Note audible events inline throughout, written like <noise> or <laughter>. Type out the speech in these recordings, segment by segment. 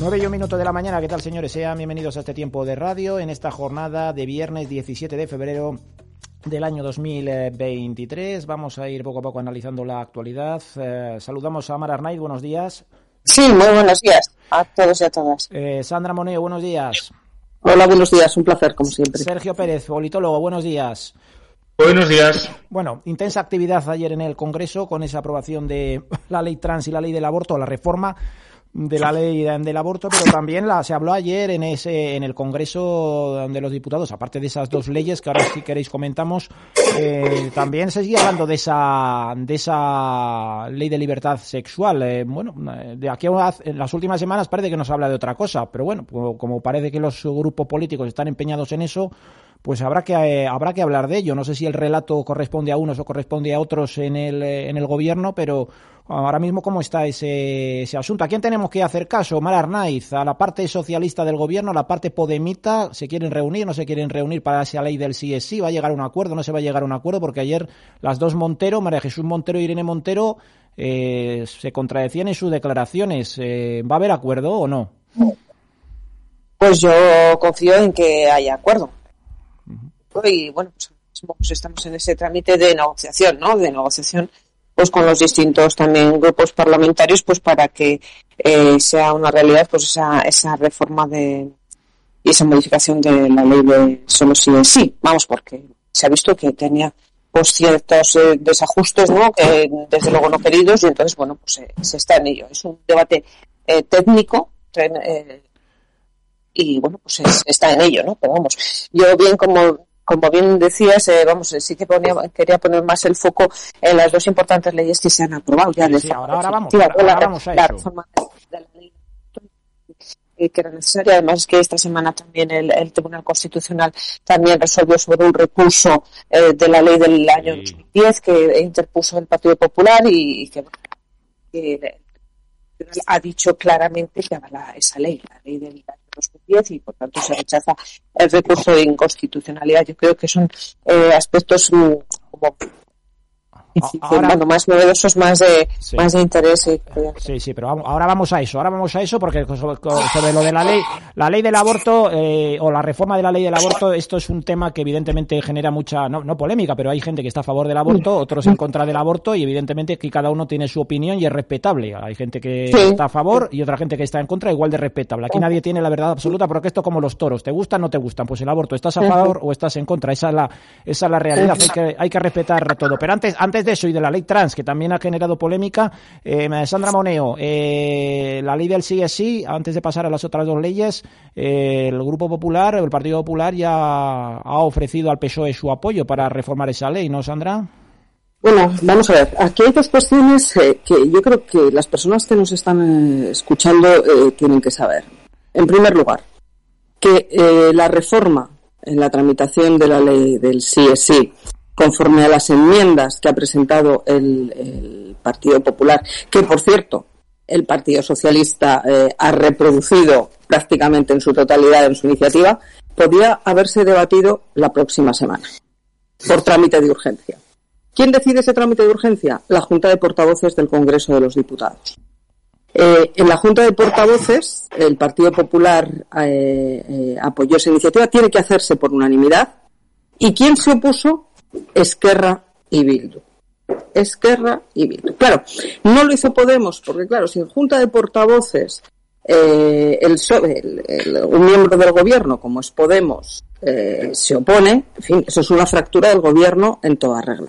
9 y un minuto de la mañana, ¿qué tal señores? Sean bienvenidos a este tiempo de radio en esta jornada de viernes 17 de febrero del año 2023. Vamos a ir poco a poco analizando la actualidad. Eh, saludamos a Mar Arnaiz, buenos días. Sí, muy buenos días a todos y a todas. Eh, Sandra Moneo, buenos días. Hola, buenos días, un placer como siempre. Sergio Pérez, politólogo, buenos días. Buenos días. Bueno, intensa actividad ayer en el Congreso con esa aprobación de la ley trans y la ley del aborto, la reforma de la ley del aborto, pero también la, se habló ayer en ese en el Congreso de los Diputados, aparte de esas dos leyes que ahora si queréis comentamos, eh, también se sigue hablando de esa de esa ley de libertad sexual. Eh, bueno, de aquí a en las últimas semanas parece que nos habla de otra cosa, pero bueno, como parece que los grupos políticos están empeñados en eso, pues habrá que eh, habrá que hablar de ello. No sé si el relato corresponde a unos o corresponde a otros en el, eh, en el gobierno, pero ahora mismo cómo está ese, ese asunto. ¿A quién tenemos que hacer caso? Mar Arnaiz, a la parte socialista del gobierno, a la parte podemita, ¿se quieren reunir? ¿No se quieren reunir para esa ley del sí es sí? ¿Va a llegar a un acuerdo? ¿No se va a llegar a un acuerdo? Porque ayer las dos Montero, María Jesús Montero y Irene Montero, eh, se contradecían en sus declaraciones. ¿Va a haber acuerdo o no? Pues yo confío en que haya acuerdo y bueno, pues, pues, estamos en ese trámite de negociación, ¿no? De negociación pues con los distintos también grupos parlamentarios pues para que eh, sea una realidad pues esa, esa reforma de y esa modificación de la ley de solo sí en sí. Vamos, porque se ha visto que tenía pues ciertos eh, desajustes, ¿no? Que desde luego no queridos y entonces, bueno, pues se está en ello. Es un debate eh, técnico y bueno, pues está en ello, ¿no? Pero vamos, yo bien como como bien decías, eh, vamos, sí que ponía, quería poner más el foco en las dos importantes leyes que se han aprobado ya. Sí, ahora, vamos, ahora, vamos a eso. de la ley que era necesaria. Además, que esta semana también el, Tribunal Constitucional también resolvió sobre un recurso eh, de la ley del año 2010 que interpuso el Partido Popular y, que, ha dicho claramente que avala esa ley, la ley del año 2010 y por tanto se rechaza el recurso de inconstitucionalidad. Yo creo que son eh, aspectos mm, como ahora, más novedosos, más de, más de interés. Sí, sí, pero ahora vamos a eso, ahora vamos a eso porque sobre, lo de la ley, la ley del aborto eh, o la reforma de la ley del aborto, esto es un tema que evidentemente genera mucha, no, no polémica, pero hay gente que está a favor del aborto, otros en contra del aborto y evidentemente que cada uno tiene su opinión y es respetable. Hay gente que está a favor y otra gente que está en contra, igual de respetable. Aquí nadie tiene la verdad absoluta porque esto como los toros, ¿te gustan o no te gustan? Pues el aborto, ¿estás a favor o estás en contra? Esa es la, esa es la realidad, hay que, hay que respetar todo. Pero antes, antes de eso y de la ley trans, que también ha generado polémica, eh, Sandra Moneo, eh, la ley del sí es sí, antes de pasar a las otras dos leyes, eh, el Grupo Popular, el Partido Popular ya ha ofrecido al PSOE su apoyo para reformar esa ley, ¿no, Sandra? Bueno, vamos a ver. Aquí hay dos cuestiones que yo creo que las personas que nos están escuchando tienen que saber. En primer lugar, que la reforma en la tramitación de la ley del sí es sí conforme a las enmiendas que ha presentado el, Partido Popular, que por cierto el Partido Socialista eh, ha reproducido prácticamente en su totalidad en su iniciativa, podía haberse debatido la próxima semana por trámite de urgencia. ¿Quién decide ese trámite de urgencia? La Junta de Portavoces del Congreso de los Diputados. Eh, en la Junta de Portavoces, el Partido Popular eh, apoyó esa iniciativa. Tiene que hacerse por unanimidad. ¿Y quién se opuso? Esquerra y Bildu. Esquerra y Bildu. Claro, no lo hizo Podemos, porque claro, si en Junta de Portavoces eh, el, un miembro del gobierno, como es Podemos, eh, se opone, en fin, eso es una fractura del gobierno en toda regla.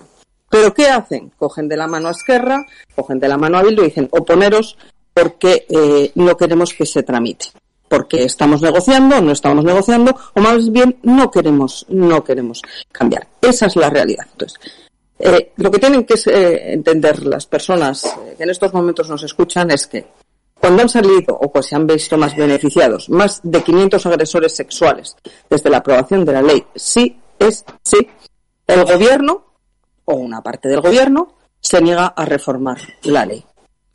Pero ¿qué hacen? Cogen de la mano a Esquerra, cogen de la mano a Bildu y dicen oponeros porque eh, no queremos que se tramite porque estamos negociando, no estamos negociando, o más bien no queremos, no queremos cambiar. Esa es la realidad. Entonces, Eh, lo que tienen que eh, entender las personas que en estos momentos nos escuchan es que cuando han salido o pues se han visto más beneficiados más de 500 agresores sexuales desde la aprobación de la ley, sí es sí, el gobierno o una parte del gobierno se niega a reformar la ley.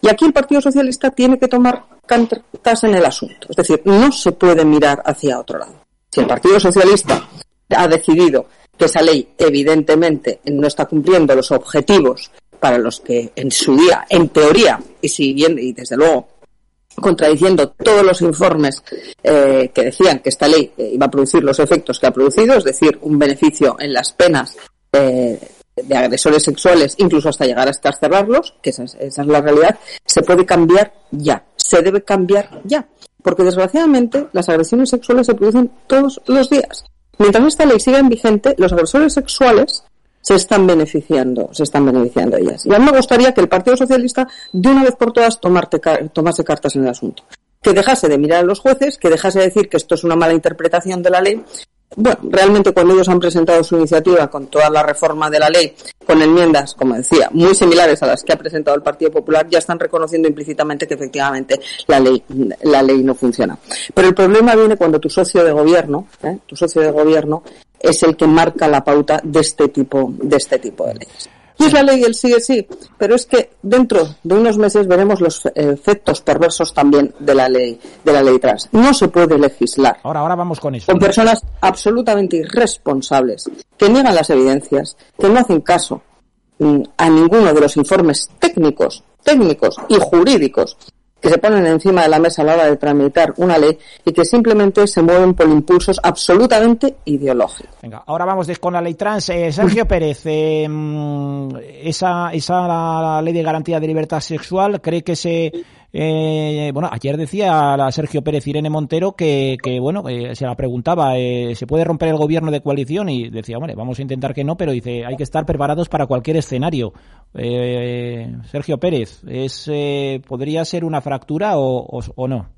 Y aquí el Partido Socialista tiene que tomar cartas en el asunto. Es decir, no se puede mirar hacia otro lado. Si el Partido Socialista ha decidido que esa ley evidentemente no está cumpliendo los objetivos para los que en su día, en teoría, y siguiendo, y desde luego contradiciendo todos los informes eh, que decían que esta ley eh, iba a producir los efectos que ha producido, es decir, un beneficio en las penas eh, de agresores sexuales, incluso hasta llegar a escarcelarlos, que esa es, la realidad, se puede cambiar ya, se debe cambiar ya, porque desgraciadamente las agresiones sexuales se producen todos los días. Mientras esta ley siga en vigente, los agresores sexuales se están beneficiando, se están beneficiando ellas. Y a mí me gustaría que el Partido Socialista de una vez por todas tomarte, tomase cartas en el asunto. Que dejase de mirar a los jueces, que dejase de decir que esto es una mala interpretación de la ley bueno, realmente cuando ellos han presentado su iniciativa con toda la reforma de la ley, con enmiendas, como decía, muy similares a las que ha presentado el Partido Popular, ya están reconociendo implícitamente que efectivamente la ley, la ley no funciona. Pero el problema viene cuando tu socio de gobierno, ¿eh? tu socio de gobierno, es el que marca la pauta de este tipo, de este tipo de leyes. Y es la ley el sigue sí, pero es que dentro de unos meses veremos los efectos perversos también de la ley de la ley trans. No se puede legislar. Ahora, ahora vamos con eso. Con personas absolutamente irresponsables que niegan las evidencias, que no hacen caso mm, a ninguno de los informes técnicos, técnicos y jurídicos que se ponen encima de la mesa a la hora de tramitar una ley y que simplemente se mueven por impulsos absolutamente ideológicos. Venga, ahora vamos con la ley trans. Eh, Sergio Pérez, eh, esa, esa ley de garantía de libertad sexual, ¿cree que se eh, bueno, ayer decía a Sergio Pérez Irene Montero que, que bueno, se la preguntaba, eh, ¿se puede romper el gobierno de coalición? Y decía, hombre, vamos a intentar que no, pero dice, hay que estar preparados para cualquier escenario. Eh, Sergio Pérez, ¿es, eh, ¿podría ser una fractura o, o no?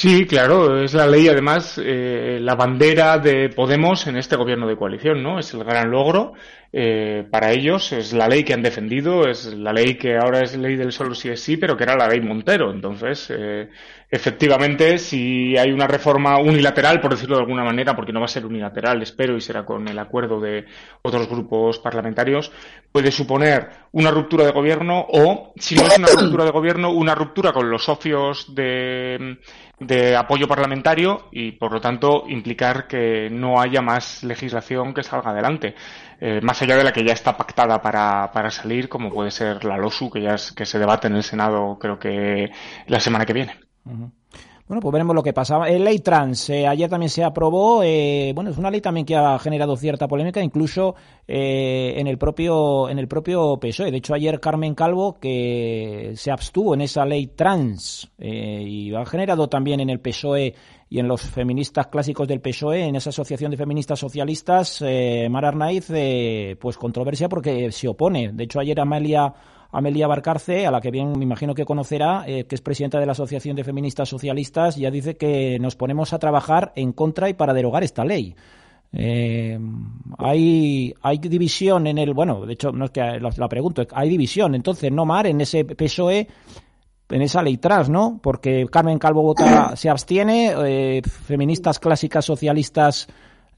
Sí, claro, es la ley, además, eh, la bandera de Podemos en este gobierno de coalición, ¿no? Es el gran logro eh, para ellos, es la ley que han defendido, es la ley que ahora es ley del solo sí es sí, pero que era la ley Montero. Entonces, eh, efectivamente, si hay una reforma unilateral, por decirlo de alguna manera, porque no va a ser unilateral, espero, y será con el acuerdo de otros grupos parlamentarios, puede suponer una ruptura de gobierno o, si no es una ruptura de gobierno, una ruptura con los socios de apoyo parlamentario y, por lo tanto, implicar que no haya más legislación que salga adelante, eh, más allá de la que ya está pactada para, para salir, como puede ser la LOSU, que ya que se debate en el Senado, creo que la semana que viene. Bueno, pues veremos lo que pasa. El ley trans, eh, ayer también se aprobó. Eh, bueno, es una ley también que ha generado cierta polémica, incluso eh, en el propio en el propio PSOE. De hecho, ayer Carmen Calvo que se abstuvo en esa ley trans y ha generado también en el PSOE y en los feministas clásicos del PSOE, en esa asociación de feministas socialistas, Mar Arnaiz, pues controversia porque se opone. De hecho, ayer Amelia Amelia Barcarce, a la que bien me imagino que conocerá, eh, que es presidenta de la Asociación de Feministas Socialistas, ya dice que nos ponemos a trabajar en contra y para derogar esta ley. Eh, hay, división en el, bueno, de hecho, no es que la, pregunto, hay división, entonces, no, Mar, en ese PSOE, en esa ley tras, ¿no? Porque Carmen Calvo vota, se abstiene, eh, feministas clásicas socialistas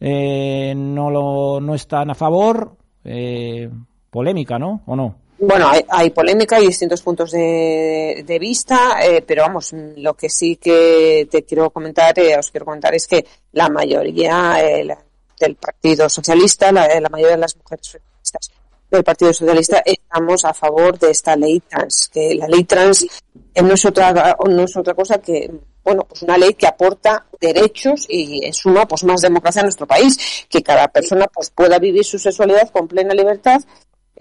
no, lo, no están a favor, polémica, ¿no? ¿O no? Bueno, hay, polémica y distintos puntos de, vista, eh, pero vamos, lo que sí que te quiero comentar, eh, os quiero comentar es que la mayoría eh, del Partido Socialista, la, mayoría de las mujeres feministas del Partido Socialista estamos a favor de esta ley trans, que la ley trans no es otra no es otra cosa que bueno, pues una ley que aporta derechos y en suma pues más democracia a nuestro país, que cada persona pues pueda vivir su sexualidad con plena libertad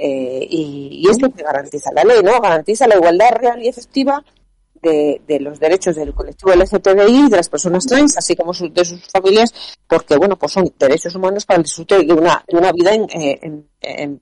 eh, y, y, es lo que garantiza la ley, ¿no? Garantiza la igualdad real y efectiva de, de los derechos del colectivo LGTBI, de las personas trans, así como de sus familias, porque, bueno, pues son derechos humanos para el disfrute de una, vida en, en,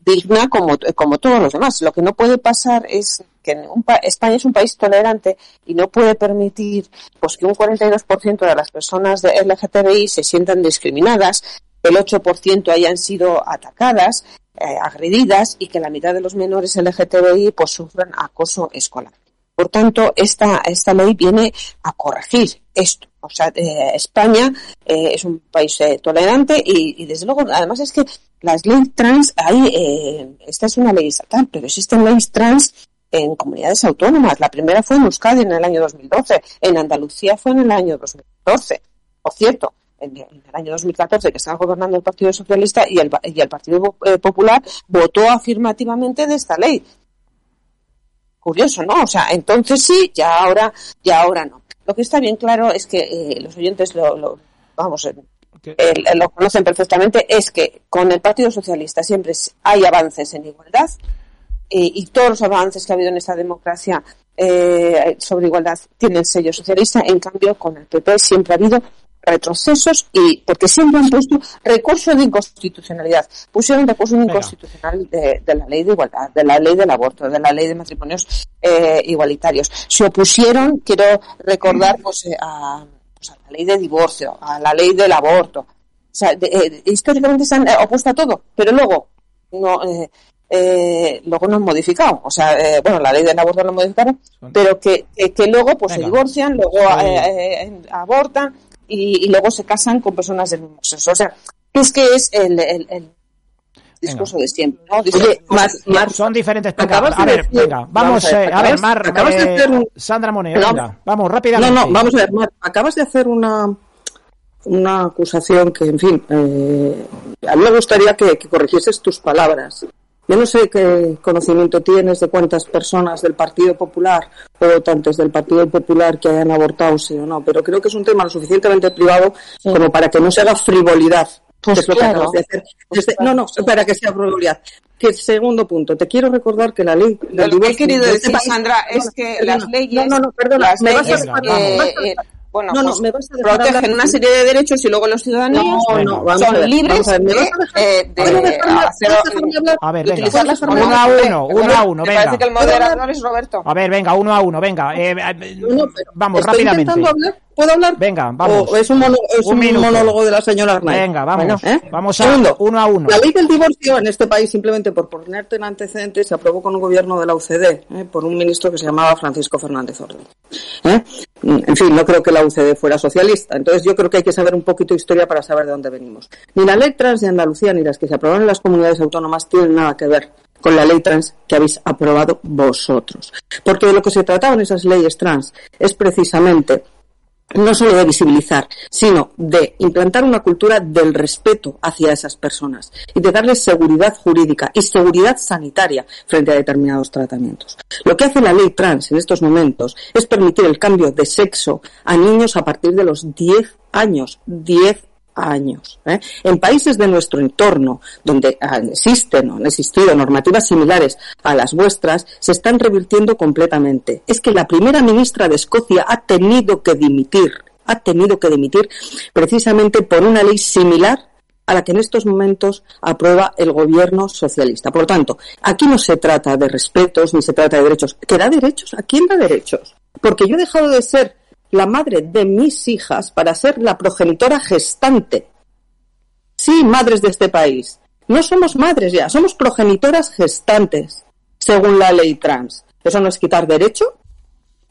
digna como, como todos los demás. Lo que no puede pasar es que un España es un país tolerante y no puede permitir pues que un 42% de las personas de LGTBI se sientan discriminadas el 8% hayan sido atacadas, eh, agredidas y que la mitad de los menores LGTBI pues sufran acoso escolar. Por tanto, esta, esta ley viene a corregir esto. O sea, eh, España eh, es un país tolerante y, desde luego, además es que las leyes trans, hay, esta es una ley estatal, pero existen leyes trans en comunidades autónomas. La primera fue en Euskadi en el año 2012, en Andalucía fue en el año 2014. Por cierto, en, el año 2014 que estaba gobernando el Partido Socialista y el, y el Partido eh, Popular votó afirmativamente de esta ley. Curioso, ¿no? O sea, entonces sí, ya ahora, ya ahora no. Lo que está bien claro es que eh, los oyentes lo, vamos, eh, lo conocen perfectamente, es que con el Partido Socialista siempre hay avances en igualdad y todos los avances que ha habido en esta democracia sobre igualdad tienen sello socialista. En cambio, con el PP siempre ha habido retrocesos y porque siempre han puesto recurso de inconstitucionalidad. Pusieron recurso de inconstitucional de, la ley de igualdad, de la ley del aborto, de la ley de matrimonios eh, igualitarios. Se opusieron, quiero recordar, pues, eh, a, pues, a, la ley de divorcio, a la ley del aborto. O sea, eh, históricamente se han opuesto a todo, pero luego no. Eh, luego no han modificado. O sea, bueno, la ley del aborto lo modificaron, pero que, que, luego pues se divorcian, luego abortan y, luego se casan con personas del mismo sexo. O sea, es que es el, el, discurso de siempre, ¿no? son diferentes A ver, venga, vamos, a ver, a ver Mar, acabas de hacer un... Sandra Moneo, vamos, rápidamente. No, no, vamos a ver, Mar, acabas de hacer una una acusación que, en fin, eh, a mí me gustaría que, que corrigieses tus palabras. Yo no sé qué conocimiento tienes de cuántas personas del Partido Popular o votantes del Partido Popular que hayan abortado, sí o no, pero creo que es un tema lo suficientemente privado como para que no se haga frivolidad. Pues claro. no, no, para que sea frivolidad. Que segundo punto, te quiero recordar que la ley Lo que he querido decir, Sandra, es que las leyes... No, no, perdona, las leyes, bueno, no, no, pues me vas a dejar protegen una serie de derechos y luego los ciudadanos no, no, son libres de, eh, de, hacer, a ver, venga, uno a uno, uno a uno, venga. parece que el moderador es Roberto. A ver, venga, uno a uno, venga. Eh, eh vamos, rápidamente. ¿Puedo hablar? Venga, vamos. ¿O es un, es un, monólogo de la señora Arnaiz? Venga, vamos. ¿eh? Vamos a Segundo, uno a uno. La ley del divorcio en este país, simplemente por ponerte en antecedentes, se aprobó con un gobierno de la UCD, ¿eh? por un ministro que se llamaba Francisco Fernández Orden. En fin, no creo que la UCD fuera socialista. Entonces yo creo que hay que saber un poquito de historia para saber de dónde venimos. Ni la ley trans de Andalucía ni las que se aprobaron en las comunidades autónomas tienen nada que ver con la ley trans que habéis aprobado vosotros. Porque de lo que se trataba en esas leyes trans es precisamente no solo de visibilizar, sino de implantar una cultura del respeto hacia esas personas y de darles seguridad jurídica y seguridad sanitaria frente a determinados tratamientos. Lo que hace la ley trans en estos momentos es permitir el cambio de sexo a niños a partir de los 10 años, 10 años. ¿eh? En países de nuestro entorno, donde existen o han existido normativas similares a las vuestras, se están revirtiendo completamente. Es que la primera ministra de Escocia ha tenido que dimitir, ha tenido que dimitir precisamente por una ley similar a la que en estos momentos aprueba el gobierno socialista. Por lo tanto, aquí no se trata de respetos ni se trata de derechos. ¿Qué da derechos? ¿A quién da derechos? Porque yo he dejado de ser la madre de mis hijas para ser la progenitora gestante. Sí, madres de este país. No somos madres ya, somos progenitoras gestantes, según la ley trans. ¿Eso no es quitar derecho?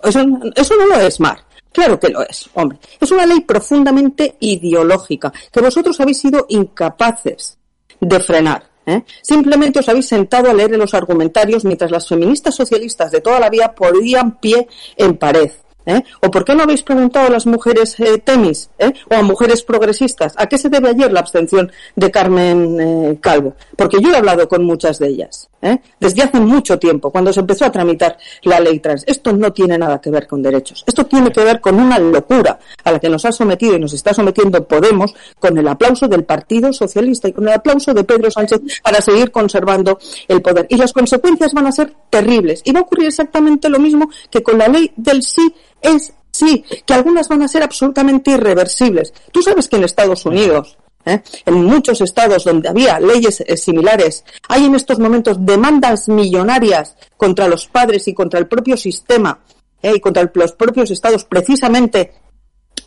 Eso, eso no lo es, Mar. Claro que lo es, hombre. Es una ley profundamente ideológica que vosotros habéis sido incapaces de frenar. ¿eh? Simplemente os habéis sentado a leer los argumentarios mientras las feministas socialistas de toda la vida ponían pie en pared. ¿Eh? ¿O por qué no habéis preguntado a las mujeres eh, temis ¿eh? o a mujeres progresistas a qué se debe ayer la abstención de Carmen eh, Calvo? Porque yo he hablado con muchas de ellas desde hace mucho tiempo, cuando se empezó a tramitar la ley trans. Esto no tiene nada que ver con derechos. Esto tiene que ver con una locura a la que nos ha sometido y nos está sometiendo Podemos con el aplauso del Partido Socialista y con el aplauso de Pedro Sánchez para seguir conservando el poder. Y las consecuencias van a ser terribles. Y va a ocurrir exactamente lo mismo que con la ley del sí es sí, que algunas van a ser absolutamente irreversibles. Tú sabes que en Estados Unidos, ¿eh? en muchos estados donde había leyes eh, similares, hay en estos momentos demandas millonarias contra los padres y contra el propio sistema ¿eh? y contra los propios estados, precisamente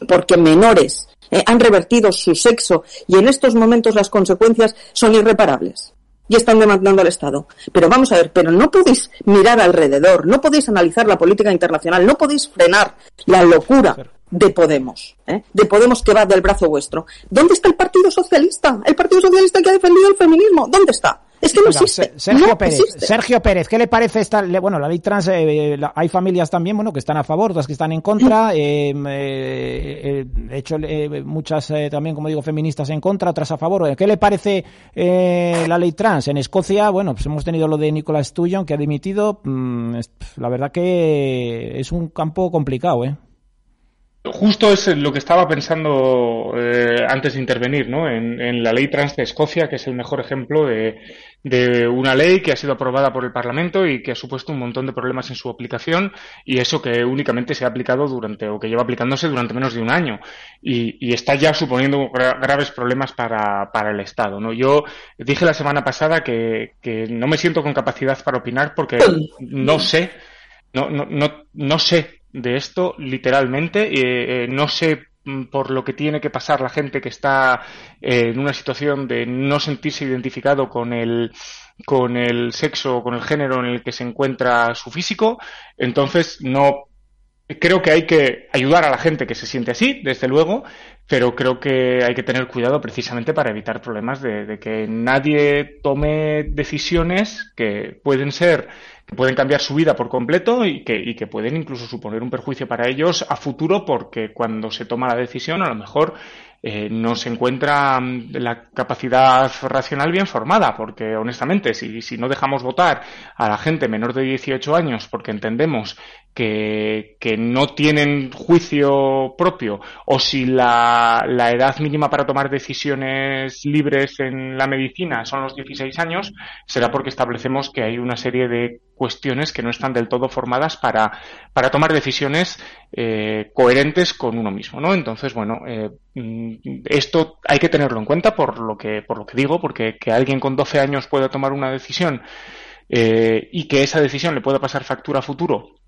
porque menores han revertido su sexo y en estos momentos las consecuencias son irreparables y están demandando al Estado. Pero vamos a ver, pero no podéis mirar alrededor, no podéis analizar la política internacional, no podéis frenar la locura de Podemos, ¿eh? de Podemos que va del brazo vuestro. ¿Dónde está el Partido Socialista? El Partido Socialista que ha defendido el feminismo. ¿Dónde está? Es que no existe. Sergio Pérez, Sergio Pérez, ¿qué le parece esta? Bueno, la ley trans, eh, hay familias también, bueno, que están a favor, otras que están en contra. Eh, eh, de hecho, muchas también, como digo, feministas en contra, otras a favor. ¿Qué le parece la ley trans? En Escocia, bueno, pues hemos tenido lo de Nicolas Sturgeon, que ha dimitido. Mm, la verdad que es un campo complicado, ¿eh? Justo es lo que estaba pensando eh, antes de intervenir, ¿no? En, la ley trans de Escocia, que es el mejor ejemplo de, de, una ley que ha sido aprobada por el Parlamento y que ha supuesto un montón de problemas en su aplicación y eso que únicamente se ha aplicado durante o que lleva aplicándose durante menos de un año y, y está ya suponiendo graves problemas para, para, el Estado, ¿no? Yo dije la semana pasada que, que no me siento con capacidad para opinar porque no sé, no, no, no, no sé de esto, literalmente. Eh, no sé mm, por lo que tiene que pasar la gente que está eh, en una situación de no sentirse identificado con el con el sexo o con el género en el que se encuentra su físico. Entonces, no creo que hay que ayudar a la gente que se siente así, desde luego, pero creo que hay que tener cuidado precisamente para evitar problemas de, de que nadie tome decisiones que pueden ser pueden cambiar su vida por completo y que, y que pueden incluso suponer un perjuicio para ellos a futuro porque cuando se toma la decisión a lo mejor eh, no se encuentra mm, la capacidad racional bien formada, porque honestamente, si, si no dejamos votar a la gente menor de 18 años porque entendemos que, no tienen juicio propio, o si la, la edad mínima para tomar decisiones libres en la medicina son los 16 años, será porque establecemos que hay una serie de cuestiones que no están del todo formadas para, para tomar decisiones eh, coherentes con uno mismo, ¿no? Entonces, bueno, eh, mm, esto hay que tenerlo en cuenta por lo que, por lo que digo, porque que alguien con 12 años pueda tomar una decisión eh, y que esa decisión le pueda pasar factura a futuro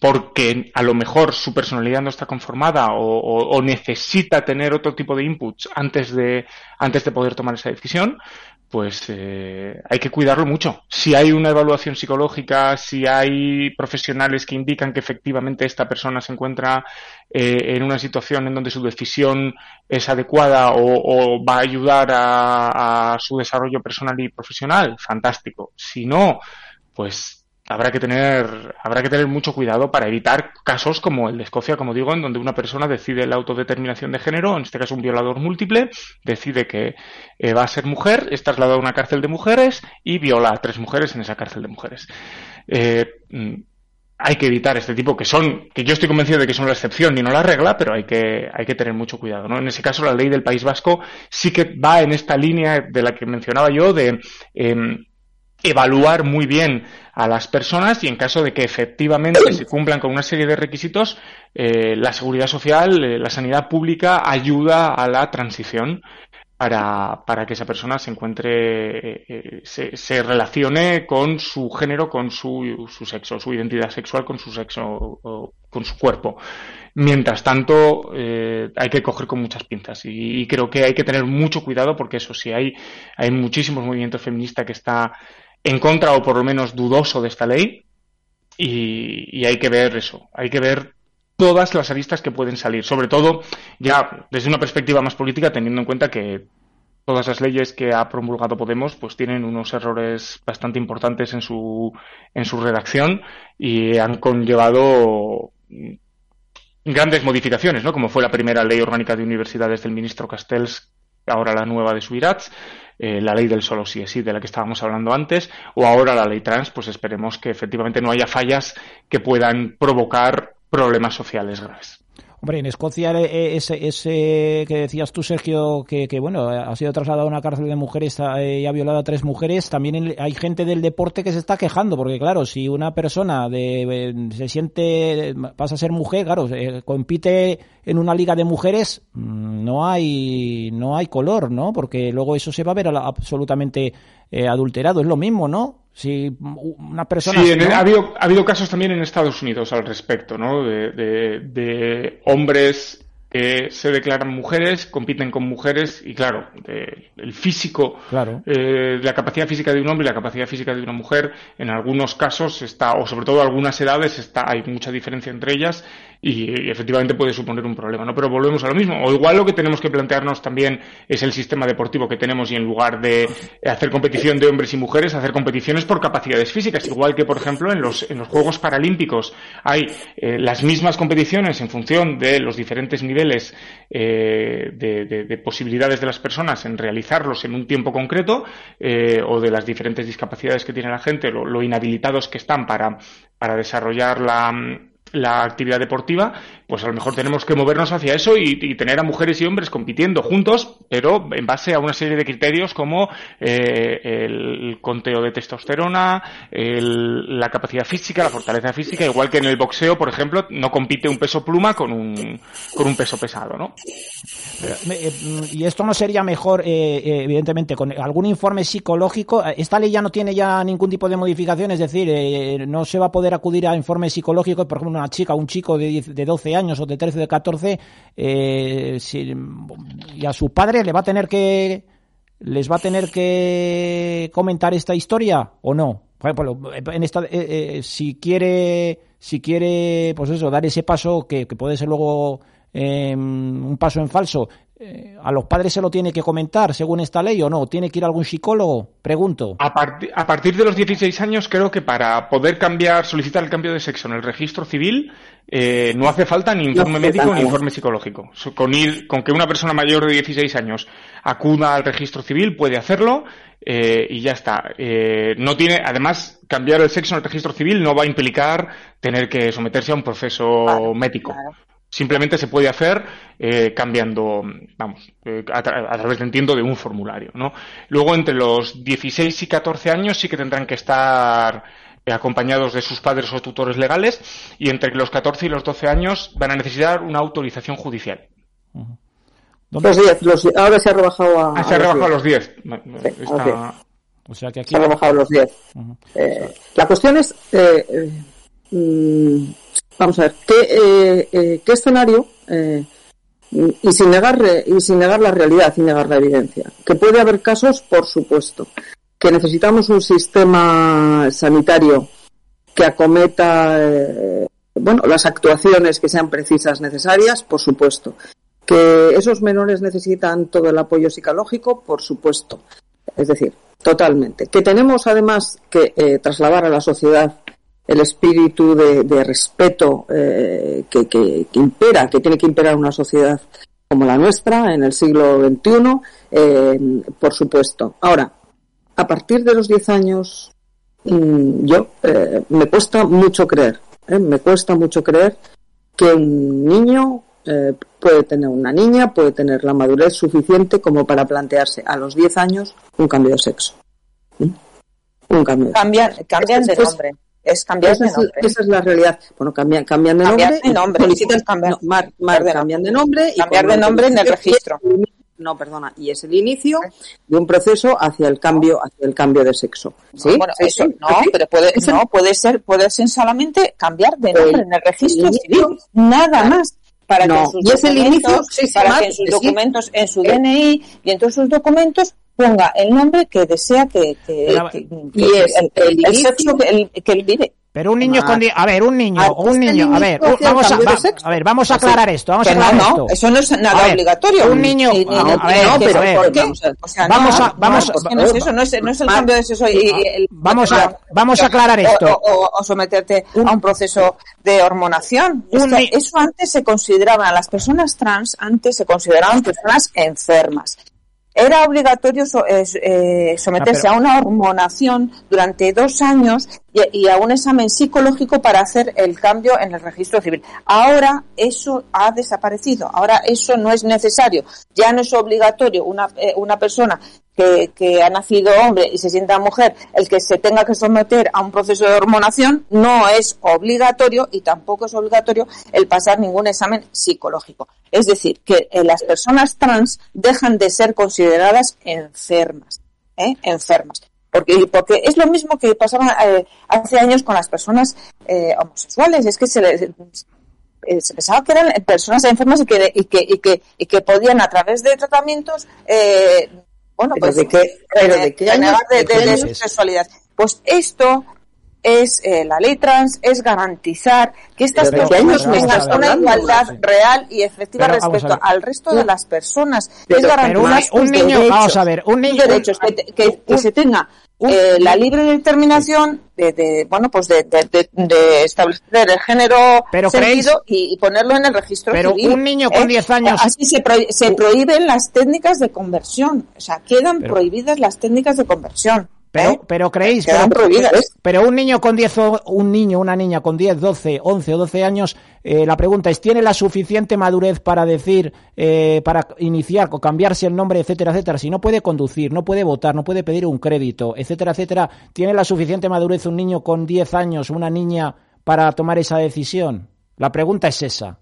porque a lo mejor su personalidad no está conformada o, necesita tener otro tipo de inputs antes de, antes de poder tomar esa decisión, pues eh, hay que cuidarlo mucho. Si hay una evaluación psicológica, si hay profesionales que indican que efectivamente esta persona se encuentra eh, en una situación en donde su decisión es adecuada o, va a ayudar a, su desarrollo personal y profesional, fantástico. Si no, pues habrá que tener habrá que tener mucho cuidado para evitar casos como el de Escocia, como digo, en donde una persona decide la autodeterminación de género, en este caso un violador múltiple, decide que eh, va a ser mujer, es trasladado a una cárcel de mujeres y viola a tres mujeres en esa cárcel de mujeres. Eh, mm, hay que evitar este tipo que son, que yo estoy convencido de que son la excepción y no la regla, pero hay que, hay que tener mucho cuidado, ¿no? En ese caso, la ley del País Vasco sí que va en esta línea de la que mencionaba yo de em, evaluar muy bien a las personas y en caso de que efectivamente se cumplan con una serie de requisitos, eh, la seguridad social, eh, la sanidad pública ayuda a la transición para, para que esa persona se encuentre, eh, se, se, relacione con su género, con su, su, sexo, su identidad sexual, con su sexo con su cuerpo. Mientras tanto, hay que coger con muchas pinzas y, y, creo que hay que tener mucho cuidado porque eso sí, hay, hay muchísimos movimientos feministas que está en contra o por lo menos dudoso de esta ley y, hay que ver eso, hay que ver todas las aristas que pueden salir, sobre todo ya desde una perspectiva más política, teniendo en cuenta que todas las leyes que ha promulgado Podemos pues tienen unos errores bastante importantes en su en su redacción y han conllevado grandes modificaciones, ¿no? Como fue la primera ley orgánica de universidades del ministro Castells, ahora la nueva de Subirats, eh, la ley del solo sí es sí, de la que estábamos hablando antes, o ahora la ley trans, pues esperemos que efectivamente no haya fallas que puedan provocar problemas sociales graves. Hombre, en Escocia eh, ese, ese que decías tú, Sergio, que, que, bueno, ha sido trasladado a una cárcel de mujeres eh, y ha violado a tres mujeres, también hay gente del deporte que se está quejando, porque claro, si una persona de, se siente, pasa a ser mujer, claro, compite en una liga de mujeres, mm, no hay, no hay color, ¿no? Porque luego eso se va a ver absolutamente eh, adulterado, es lo mismo, ¿no? Si una persona. Sí, ha, habido, ha habido casos también en Estados Unidos al respecto, ¿no? De, de, hombres eh, se declaran mujeres, compiten con mujeres y claro, el físico, eh, la capacidad física de un hombre y la capacidad física de una mujer, en algunos casos está, o sobre todo algunas edades, está, hay mucha diferencia entre ellas y, efectivamente puede suponer un problema, ¿no? Pero volvemos a lo mismo. O igual lo que tenemos que plantearnos también es el sistema deportivo que tenemos y en lugar de hacer competición de hombres y mujeres, hacer competiciones por capacidades físicas. Igual que, por ejemplo, en los, en los Juegos Paralímpicos hay eh, las mismas competiciones en función de los diferentes niveles eh, de, posibilidades de las personas en realizarlos en un tiempo concreto eh, o de las diferentes discapacidades que tiene la gente, lo, inhabilitados que están para, para desarrollar la, la actividad deportiva, pues a lo mejor tenemos que movernos hacia eso y, tener a mujeres y hombres compitiendo juntos, pero en base a una serie de criterios como eh, el conteo de testosterona, la capacidad física, la fortaleza física, igual que en el boxeo, por ejemplo, no compite un peso pluma con un, con un peso pesado, ¿no? Eh, y esto no sería mejor, eh, evidentemente, con algún informe psicológico. Esta ley ya no tiene ya ningún tipo de modificación, es decir, no se va a poder acudir a informes psicológicos, por ejemplo, una chica, un chico de, de 12 años o de 13 o de 14, eh, y a su padre le va a tener que les va a tener que comentar esta historia o no. En esta, eh, eh, si quiere, si quiere, pues eso, dar ese paso que, puede ser luego em, un paso en falso, eh, ¿A los padres se lo tiene que comentar según esta ley o no? ¿Tiene que ir algún psicólogo? Pregunto. A, a, partir de los 16 años creo que para poder cambiar, solicitar el cambio de sexo en el registro civil, eh, no hace falta ni informe médico ni informe psicológico. Con, ir, con que una persona mayor de 16 años acuda al registro civil puede hacerlo eh, y ya está. no tiene, además, cambiar el sexo en el registro civil no va a implicar tener que someterse a un proceso médico. Simplemente se puede hacer eh, cambiando, vamos, eh, a, través, entiendo, de un formulario, ¿no? Luego, entre los 16 y 14 años sí que tendrán que estar eh, acompañados de sus padres o tutores legales y entre los 14 y los 12 años van a necesitar una autorización judicial. Los 10, ahora se ha rebajado a, ah, se ha rebajado a los 10. O sea que aquí... Se ha rebajado a los 10. la cuestión es... Mm, Vamos a ver, ¿qué, eh, eh, qué escenario, eh, y, sin negar, y sin negar la realidad, sin negar la evidencia, que puede haber casos, por supuesto, que necesitamos un sistema sanitario que acometa bueno, las actuaciones que sean precisas, necesarias, por supuesto. Que esos menores necesitan todo el apoyo psicológico, por supuesto. Es decir, totalmente. Que tenemos además que trasladar a la sociedad el espíritu de, respeto eh, que, impera, que tiene que imperar una sociedad como la nuestra en el siglo XXI, eh, por supuesto. Ahora, a partir de los 10 años, mm, yo eh, me cuesta mucho creer, me cuesta mucho creer que un niño puede tener una niña, puede tener la madurez suficiente como para plantearse a los 10 años un cambio de sexo. Un cambio. Cambian, cambian de nombre es cambiar de nombre. esa es la realidad. Bueno, cambian, cambian de nombre. De nombre. cambiar, de cambian de nombre. Y cambiar de nombre en el registro. No, perdona, y es el inicio de un proceso hacia el cambio, hacia el cambio de sexo. ¿Sí? Bueno, eso no, pero puede, no, puede ser, puede ser solamente cambiar de nombre en el registro civil, nada más para que en sus y es el inicio, para que en sus documentos, en su DNI y en todos sus documentos ponga el nombre que desea que, que, y es el, el, sexo que que él vive. Pero un niño con a ver, un niño, un niño, a ver, vamos a, a ver, vamos a aclarar esto, vamos a aclarar no, esto. Eso no es nada obligatorio. Un niño, a ver, no, pero ¿por qué? O sea, vamos a vamos no es eso, no es, no es el cambio de sexo y el, vamos a vamos a aclarar esto. O, o, someterte a un proceso de hormonación. Es que eso antes se consideraba, las personas trans antes se consideraban personas enfermas era obligatorio eh, someterse ah, a una hormonación durante dos años y, a un examen psicológico para hacer el cambio en el registro civil. Ahora eso ha desaparecido, ahora eso no es necesario, ya no es obligatorio una, eh, una persona que, que, ha nacido hombre y se sienta mujer, el que se tenga que someter a un proceso de hormonación no es obligatorio y tampoco es obligatorio el pasar ningún examen psicológico. Es decir, que eh, las personas trans dejan de ser consideradas enfermas, ¿eh? enfermas. Porque, porque es lo mismo que pasaba eh, hace años con las personas eh, homosexuales, es que se les, eh, se pensaba que eran personas enfermas y que, y que, y que, y que podían a través de tratamientos, eh, bueno, pues de qué, pero de qué años, de, de, de, su sexualidad. Pues esto es eh, la ley trans es garantizar que estas Pero, personas ¿de qué años me tengan una hablando? igualdad Sí. real y efectiva Pero, respecto al resto de las personas. Pero- es garantizar un, un niño, derechos, vamos a ver, un niño, derechos, te- que- que un- se tenga un- eh, la libre determinación de, de, bueno pues de, de, de- de establecer el género Pero sentido y, y ponerlo en el registro Pero civil. un niño con ¿eh? 10 años- así se, pro- se prohíben las técnicas de conversión o sea quedan Pero- prohibidas las técnicas de conversión pero, ¿eh? pero creéis, pero, prohibidas. pero un niño con 10 o un niño, una niña con 10, 12, 11 o 12 años, eh, la pregunta es, ¿tiene la suficiente madurez para decir, eh, para iniciar o cambiarse el nombre, etcétera, etcétera? Si no puede conducir, no puede votar, no puede pedir un crédito, etcétera, etcétera, ¿tiene la suficiente madurez un niño con 10 años, una niña, para tomar esa decisión? La pregunta es esa.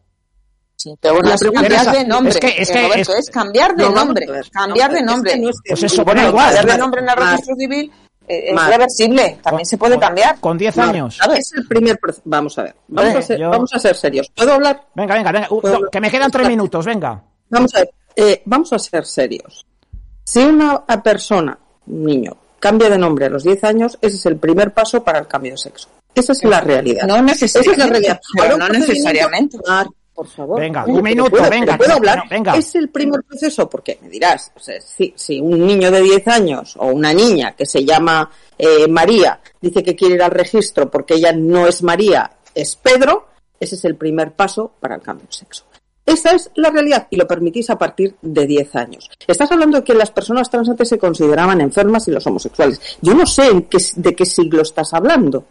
Sí, pero bueno, La es cambiar de nombre. es que- es que- Roberto, es- es, cambiar de No, nombre. a ver. Cambiar No, de nombre. no es que- Pues eso, Bueno, igual. cambiar de nombre en el registro civil eh, es Mar. reversible. También se puede Con- cambiar. Con 10 Mar, años. Es el primer proceso. Vamos a ver. Vamos, a ser, yo- vamos a ser serios. ¿Puedo hablar? Venga, venga, venga. Uh, no, que me quedan tres minutos, venga. Vamos a ver. Eh, vamos a ser serios. Si una persona, un niño, cambia de nombre a los 10 años, ese es el primer paso para el cambio de sexo. Esa es la realidad. No Esa es la necesariamente. realidad. pero no necesariamente. Por favor. Venga, un ¿te minuto, puedo- venga, ¿te ¿Puedo hablar? venga. Es el primer proceso, porque me dirás, o sea, si, si un niño de 10 años o una niña que se llama eh, María dice que quiere ir al registro porque ella no es María, es Pedro, ese es el primer paso para el cambio de sexo. Esa es la realidad y lo permitís a partir de 10 años. Estás hablando de que las personas trans antes se consideraban enfermas y los homosexuales. Yo no sé en qué, de qué siglo estás hablando.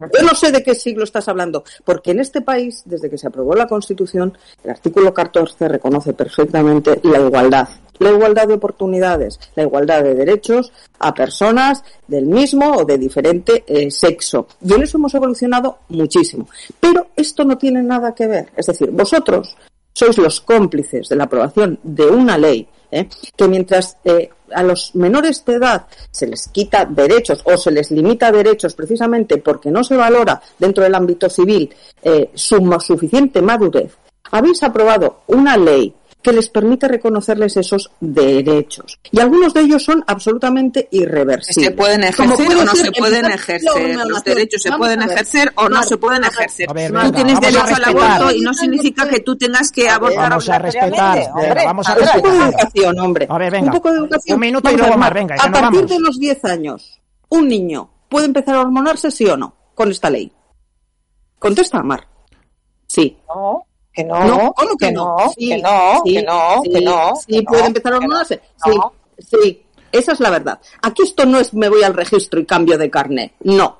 Yo no sé de qué siglo estás hablando, porque en este país, desde que se aprobó la Constitución, el artículo 14 reconoce perfectamente la igualdad. La igualdad de oportunidades, la igualdad de derechos a personas del mismo o de diferente eh, sexo. Y en eso hemos evolucionado muchísimo. Pero esto no tiene nada que ver. Es decir, vosotros sois los cómplices de la aprobación de una ley ¿eh? que mientras eh, a los menores de edad se les quita derechos o se les limita derechos precisamente porque no se valora dentro del ámbito civil eh, su suficiente madurez, habéis aprobado una ley que les permite reconocerles esos derechos. Y algunos de ellos son absolutamente irreversibles. Se pueden ejercer o no se pueden ejercer. Los derechos se pueden ejercer o no se pueden ejercer. Tú tienes derecho al respetar. aborto y no significa que tú tengas que abortar Vamos a respetar, vamos a Sandra, Un poco de respetar. educación, hombre. A ver, venga. Un poco de educación. Un minuto y Vamos a luego más, venga, A partir de los 10 años, un niño puede empezar a hormonarse, sí o no, con esta ley. Contesta, Mar. Sí. No, que no, No, ¿cómo que no? Sí, que no, sí, que no, sí, que no. Sí, que no, puede empezar a que no, hormonarse. que Sí, no. sí. Esa es la verdad. Aquí esto no es me voy al registro y cambio de carnet. No.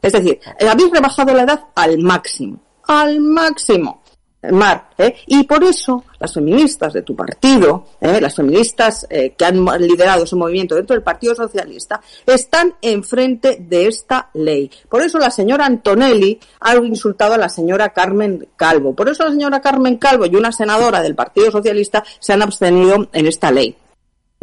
Es decir, eh, habéis rebajado la edad al máximo. Al máximo. Mar, ¿eh? y por eso las feministas de tu partido, ¿eh? las feministas eh, que han liderado ese movimiento dentro del Partido Socialista, están enfrente de esta ley. Por eso la señora Antonelli ha insultado a la señora Carmen Calvo. Por eso la señora Carmen Calvo y una senadora del Partido Socialista se han abstenido en esta ley.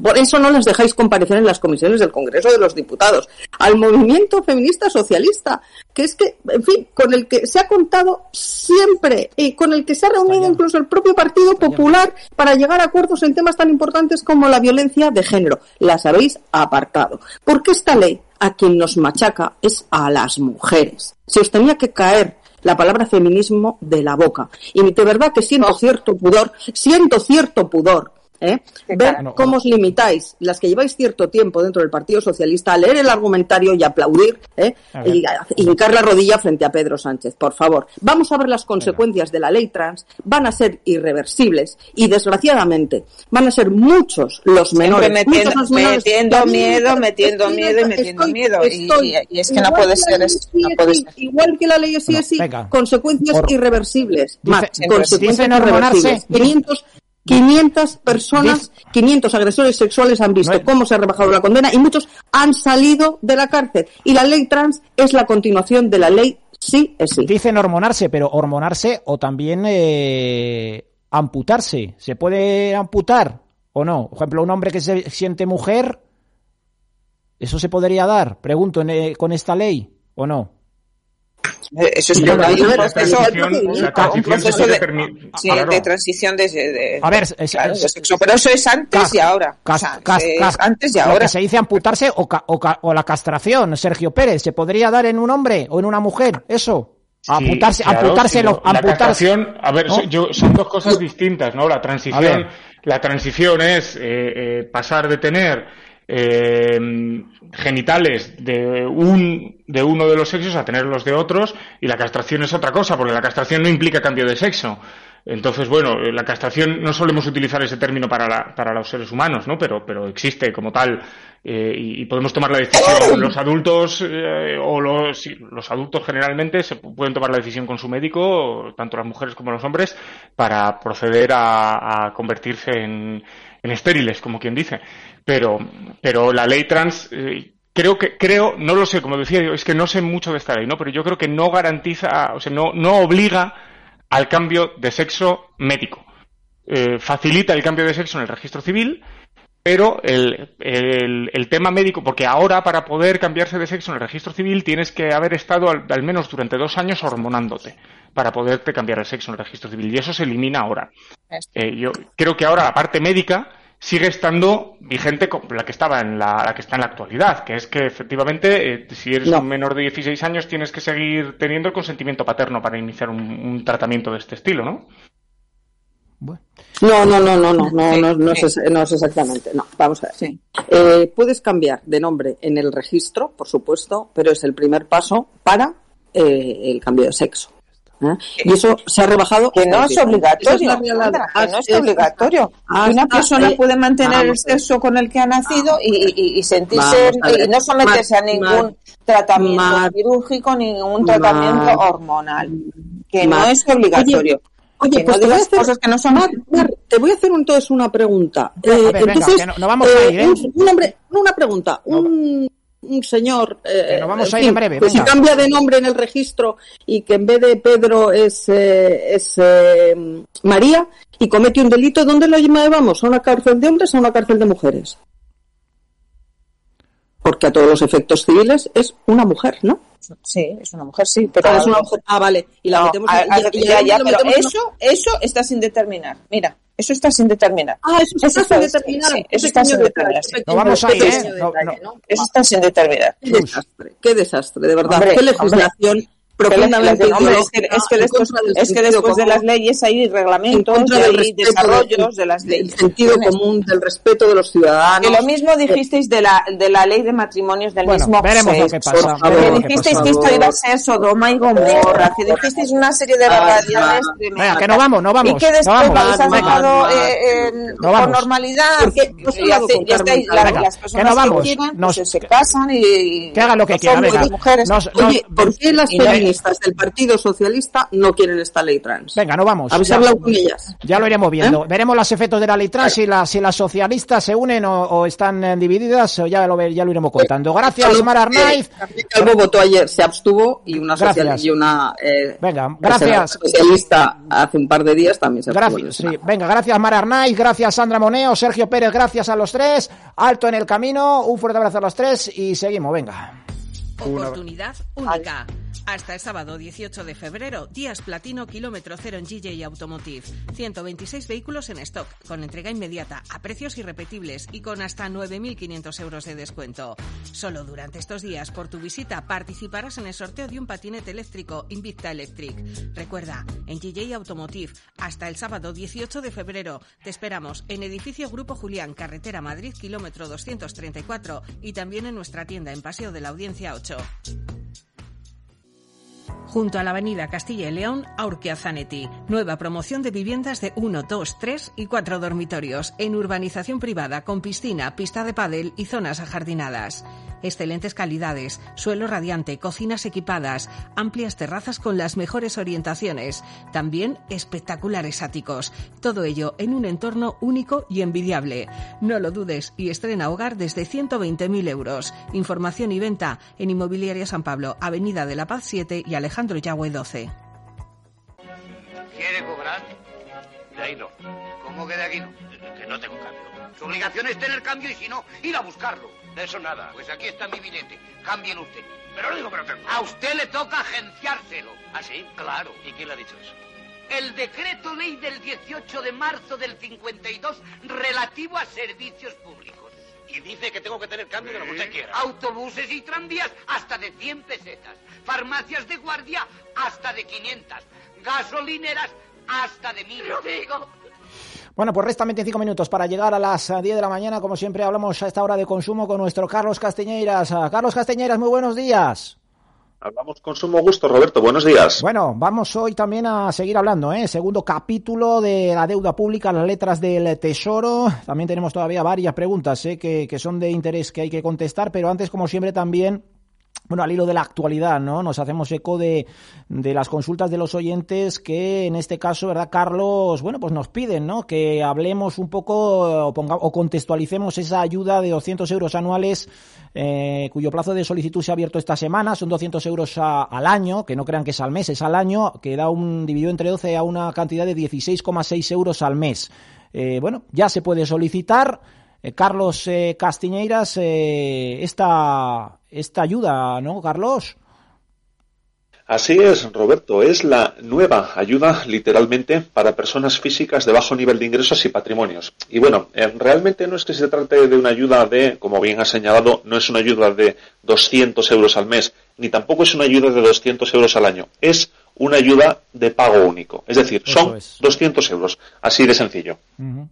Por eso no las dejáis comparecer en las comisiones del Congreso de los Diputados. Al movimiento feminista socialista, que es que, en fin, con el que se ha contado siempre y con el que se ha reunido incluso el propio Partido Popular para llegar a acuerdos en temas tan importantes como la violencia de género. Las habéis apartado. Porque esta ley a quien nos machaca es a las mujeres. Si os tenía que caer la palabra feminismo de la boca. Y de verdad que siento cierto pudor, siento cierto pudor ¿eh? Ver cara. cómo os limitáis, las que lleváis cierto tiempo dentro del Partido Socialista, a leer el argumentario y aplaudir ¿eh? A y, a- hincar la rodilla frente a Pedro Sánchez. Por favor, vamos a ver las consecuencias de la ley trans, van a ser irreversibles y desgraciadamente van a ser muchos los menores. Metiendo, muchos los menores metiendo miedo, metiendo miedo y metiendo estoy- miedo. Estoy- y- y es que no puede ser eso, no puede ser. Igual que la ley sí Bueno, sí, venga. consecuencias Por- irreversibles. Dice- Más, consecuencias irreversibles. 500 500 personas, 500 agresores sexuales han visto No cómo se ha rebajado la condena y muchos han salido de la cárcel. Y la ley trans es la continuación de la ley sí es sí. Dicen hormonarse, pero hormonarse o también eh, amputarse. ¿Se puede amputar o no? Por ejemplo, un hombre que se siente mujer, ¿eso se podría dar? Pregunto, eh, ¿con esta ley o no? Eso es creo que Un proceso- un proceso de, permi- sí, claro. de transición de, de- A ver, es- claro, sexo. Pero eso es antes Cas- y ahora. cas- O sea, cas- es cas- antes y Lo ahora. que se dice amputarse o, ca- o, ca- o la castración, Sergio Pérez, ¿se podría dar en un hombre o en una mujer? Eso. Sí, amputarse, claro, amputarse, lo- la amputarse. castración, a ver, ¿no? so- yo, son dos cosas distintas, ¿no? La transición, la transición es eh, eh, pasar de tener eh, genitales de un de uno de los sexos a tenerlos de otros y la castración es otra cosa, porque la castración no implica cambio de sexo. Entonces, bueno, eh, la castración no solemos utilizar ese término para, la- para los seres humanos, ¿no? Pero, pero existe como tal eh, y, podemos tomar la decisión. Los adultos eh, o los, los adultos generalmente se pu- pueden tomar la decisión con su médico, tanto las mujeres como los hombres, para proceder a, a convertirse en, en estériles, como quien dice. Pero, pero la ley trans eh, creo que creo no lo sé como decía yo es que no sé mucho de esta ley no pero yo creo que no garantiza o sea no no obliga al cambio de sexo médico. Eh, facilita el cambio de sexo en el registro civil pero el, el, el tema médico, porque ahora para poder cambiarse de sexo en el registro civil tienes que haber estado al, al menos durante dos años hormonándote para poderte cambiar el sexo en el registro civil y eso se elimina ahora. Eh, yo creo que ahora la parte médica sigue estando vigente con la que estaba en la, la que está en la actualidad, que es que efectivamente eh, si eres No. un menor de 16 años tienes que seguir teniendo el consentimiento paterno para iniciar un, un tratamiento de este estilo, ¿no? Bueno. No, no, no, no, no, no, no, no, sí. es, no es exactamente. No, vamos a ver. Sí. Eh, puedes cambiar de nombre en el registro, por supuesto, pero es el primer paso para eh, el cambio de sexo. ¿Eh? Y eso se ha rebajado. Que no es obligatorio, es. Sandra, que no es obligatorio. hasta- Una persona eh, puede mantener el sexo con el que ha nacido y, y- y sentirse y no someterse a ningún tratamiento Mar- quirúrgico, ningún Mar- tratamiento hormonal. Que no es obligatorio. Oye, que pues no te voy a hacer, cosas que no son. Te voy a hacer entonces una pregunta. A ver, Eh, venga, entonces, no- no vamos a ir, ¿eh? un, un hombre, una pregunta, un, un señor, eh, Que nos vamos en a ir fin, en breve, que si venga. cambia de nombre en el registro y que en vez de Pedro es, eh, es eh, María y comete un delito, ¿dónde lo llevamos? ¿A una cárcel de hombres o a una cárcel de mujeres? Porque a todos los efectos civiles es una mujer, ¿no? Sí, es una mujer, sí, pero. Ah, es una mujer. Ah, vale. Y la No, metemos a- en- a- y- y ya, ya, lo pero metemos en- eso, eso está sin determinar. Mira, eso está sin determinar. Ah, eso está Eso sin está- determinar. sí, eso está sin determinar, sí. No vamos pequeño ¿eh? No, detalle, no. ¿no? Eso está sin determinar. Qué desastre, qué desastre, de verdad. Hombre, qué legislación profundamente es que, es que después, es que sentido después de las leyes hay en reglamentos, del hay desarrollos del- de las leyes. sentido ¿entiendes? común, del respeto de los ciudadanos. Que lo mismo dijisteis de la, de la ley de matrimonios del Bueno, mismo veremos lo sexo. que pasa, favor, Que lo que dijisteis pasa. que esto iba a ser Sodoma y Gomorra, que dijisteis una serie de barbaridades Ah, tremendas. Venga, que no vamos, no vamos. Y que después no lo vamos. habéis dejado eh, en- No con normalidad. Porque he y hace- y estáis- la- Venga, las que personas no que, vamos. quieran Nos- pues, se casan y, Que hagan lo que quieran. Nos- Oye, ¿por qué las no- feministas del Partido Socialista no quieren esta ley trans? Venga, no vamos. ¿Habéis Ya. hablado con ellas? Ya lo iremos viendo. ¿Eh? Veremos los efectos de la ley trans, si, las si las socialistas se unen o, o están eh, divididas, o ya lo, ya lo iremos contando. Gracias, Solo Mara Arnaiz. Carmen Calvo votó ayer, se abstuvo y una, social- Gracias. y una eh, Venga, gracias. socialista hace un par de días también se abstuvo. Gracias, sí. Venga, gracias Mara Arnaiz, gracias Sandra Moneo, Sergio Pérez, gracias a los tres. Alto en el camino, un fuerte abrazo a los tres y seguimos, venga. Oportunidad única. Hasta el sábado 18 de febrero, días platino kilómetro cero en GJ Automotive. 126 vehículos en stock, con entrega inmediata, a precios irrepetibles y con hasta 9.500 euros de descuento. Solo durante estos días, por tu visita, participarás en el sorteo de un patinete eléctrico Invicta Electric. Recuerda, en GJ Automotive, hasta el sábado 18 de febrero, te esperamos en edificio Grupo Julián, carretera Madrid, kilómetro 234 y también en nuestra tienda en Paseo de la Audiencia 8. Junto a la avenida Castilla y León, Aurquia Zanetti. Nueva promoción de viviendas de 1, 2, 3 y 4 dormitorios en urbanización privada con piscina, pista de pádel y zonas ajardinadas. Excelentes calidades, suelo radiante, cocinas equipadas, amplias terrazas con las mejores orientaciones, también espectaculares áticos. Todo ello en un entorno único y envidiable. No lo dudes y estrena hogar desde 120.000 euros. Información y venta en Inmobiliaria San Pablo, Avenida de la Paz 7 y Alejandro Yagüe 12. ¿Quiere cobrar? De ahí no. ¿Cómo que de aquí no? Que no tengo cambio. Su obligación es tener cambio y si no, ir a buscarlo. De eso nada. Pues aquí está mi billete. Cambien usted. Pero lo digo, pero tengo. A usted le toca agenciárselo. ¿Ah, sí? Claro. ¿Y quién le ha dicho eso? El decreto ley del 18 de marzo del 52 relativo a servicios públicos. Y dice que tengo que tener cambio de lo que usted quiera. Autobuses y tranvías hasta de 100 pesetas. Farmacias de guardia hasta de 500. Gasolineras hasta de 1000. Lo digo. Bueno, pues restan 25 minutos para llegar a las 10 de la mañana. Como siempre, hablamos a esta hora de consumo con nuestro Carlos Casteñeiras. Carlos Casteñeiras, muy buenos días. Hablamos con sumo gusto, Roberto. Buenos días. Bueno, vamos hoy también a seguir hablando, ¿eh? Segundo capítulo de la deuda pública, las letras del Tesoro. También tenemos todavía varias preguntas, ¿eh? Que, que son de interés que hay que contestar, pero antes, como siempre, también bueno, al hilo de la actualidad, ¿no? Nos hacemos eco de, de, las consultas de los oyentes que en este caso, ¿verdad, Carlos? Bueno, pues nos piden, ¿no? Que hablemos un poco o, ponga, o contextualicemos esa ayuda de 200 euros anuales eh, cuyo plazo de solicitud se ha abierto esta semana. Son 200 euros al año, que no crean que es al mes, es al año, que da un dividido entre 12 a una cantidad de 16,6 euros al mes. Eh, bueno, ya se puede solicitar. Eh, Carlos eh, Castiñeiras, eh, esta, esta ayuda, ¿no, Carlos? Así es, Roberto. Es la nueva ayuda, literalmente, para personas físicas de bajo nivel de ingresos y patrimonios. Y bueno, eh, realmente no es que se trate de una ayuda de, como bien ha señalado, no es una ayuda de 200 euros al mes, ni tampoco es una ayuda de 200 euros al año. Es una ayuda de pago único. Es decir, son es. 200 euros. Así de sencillo. Uh -huh.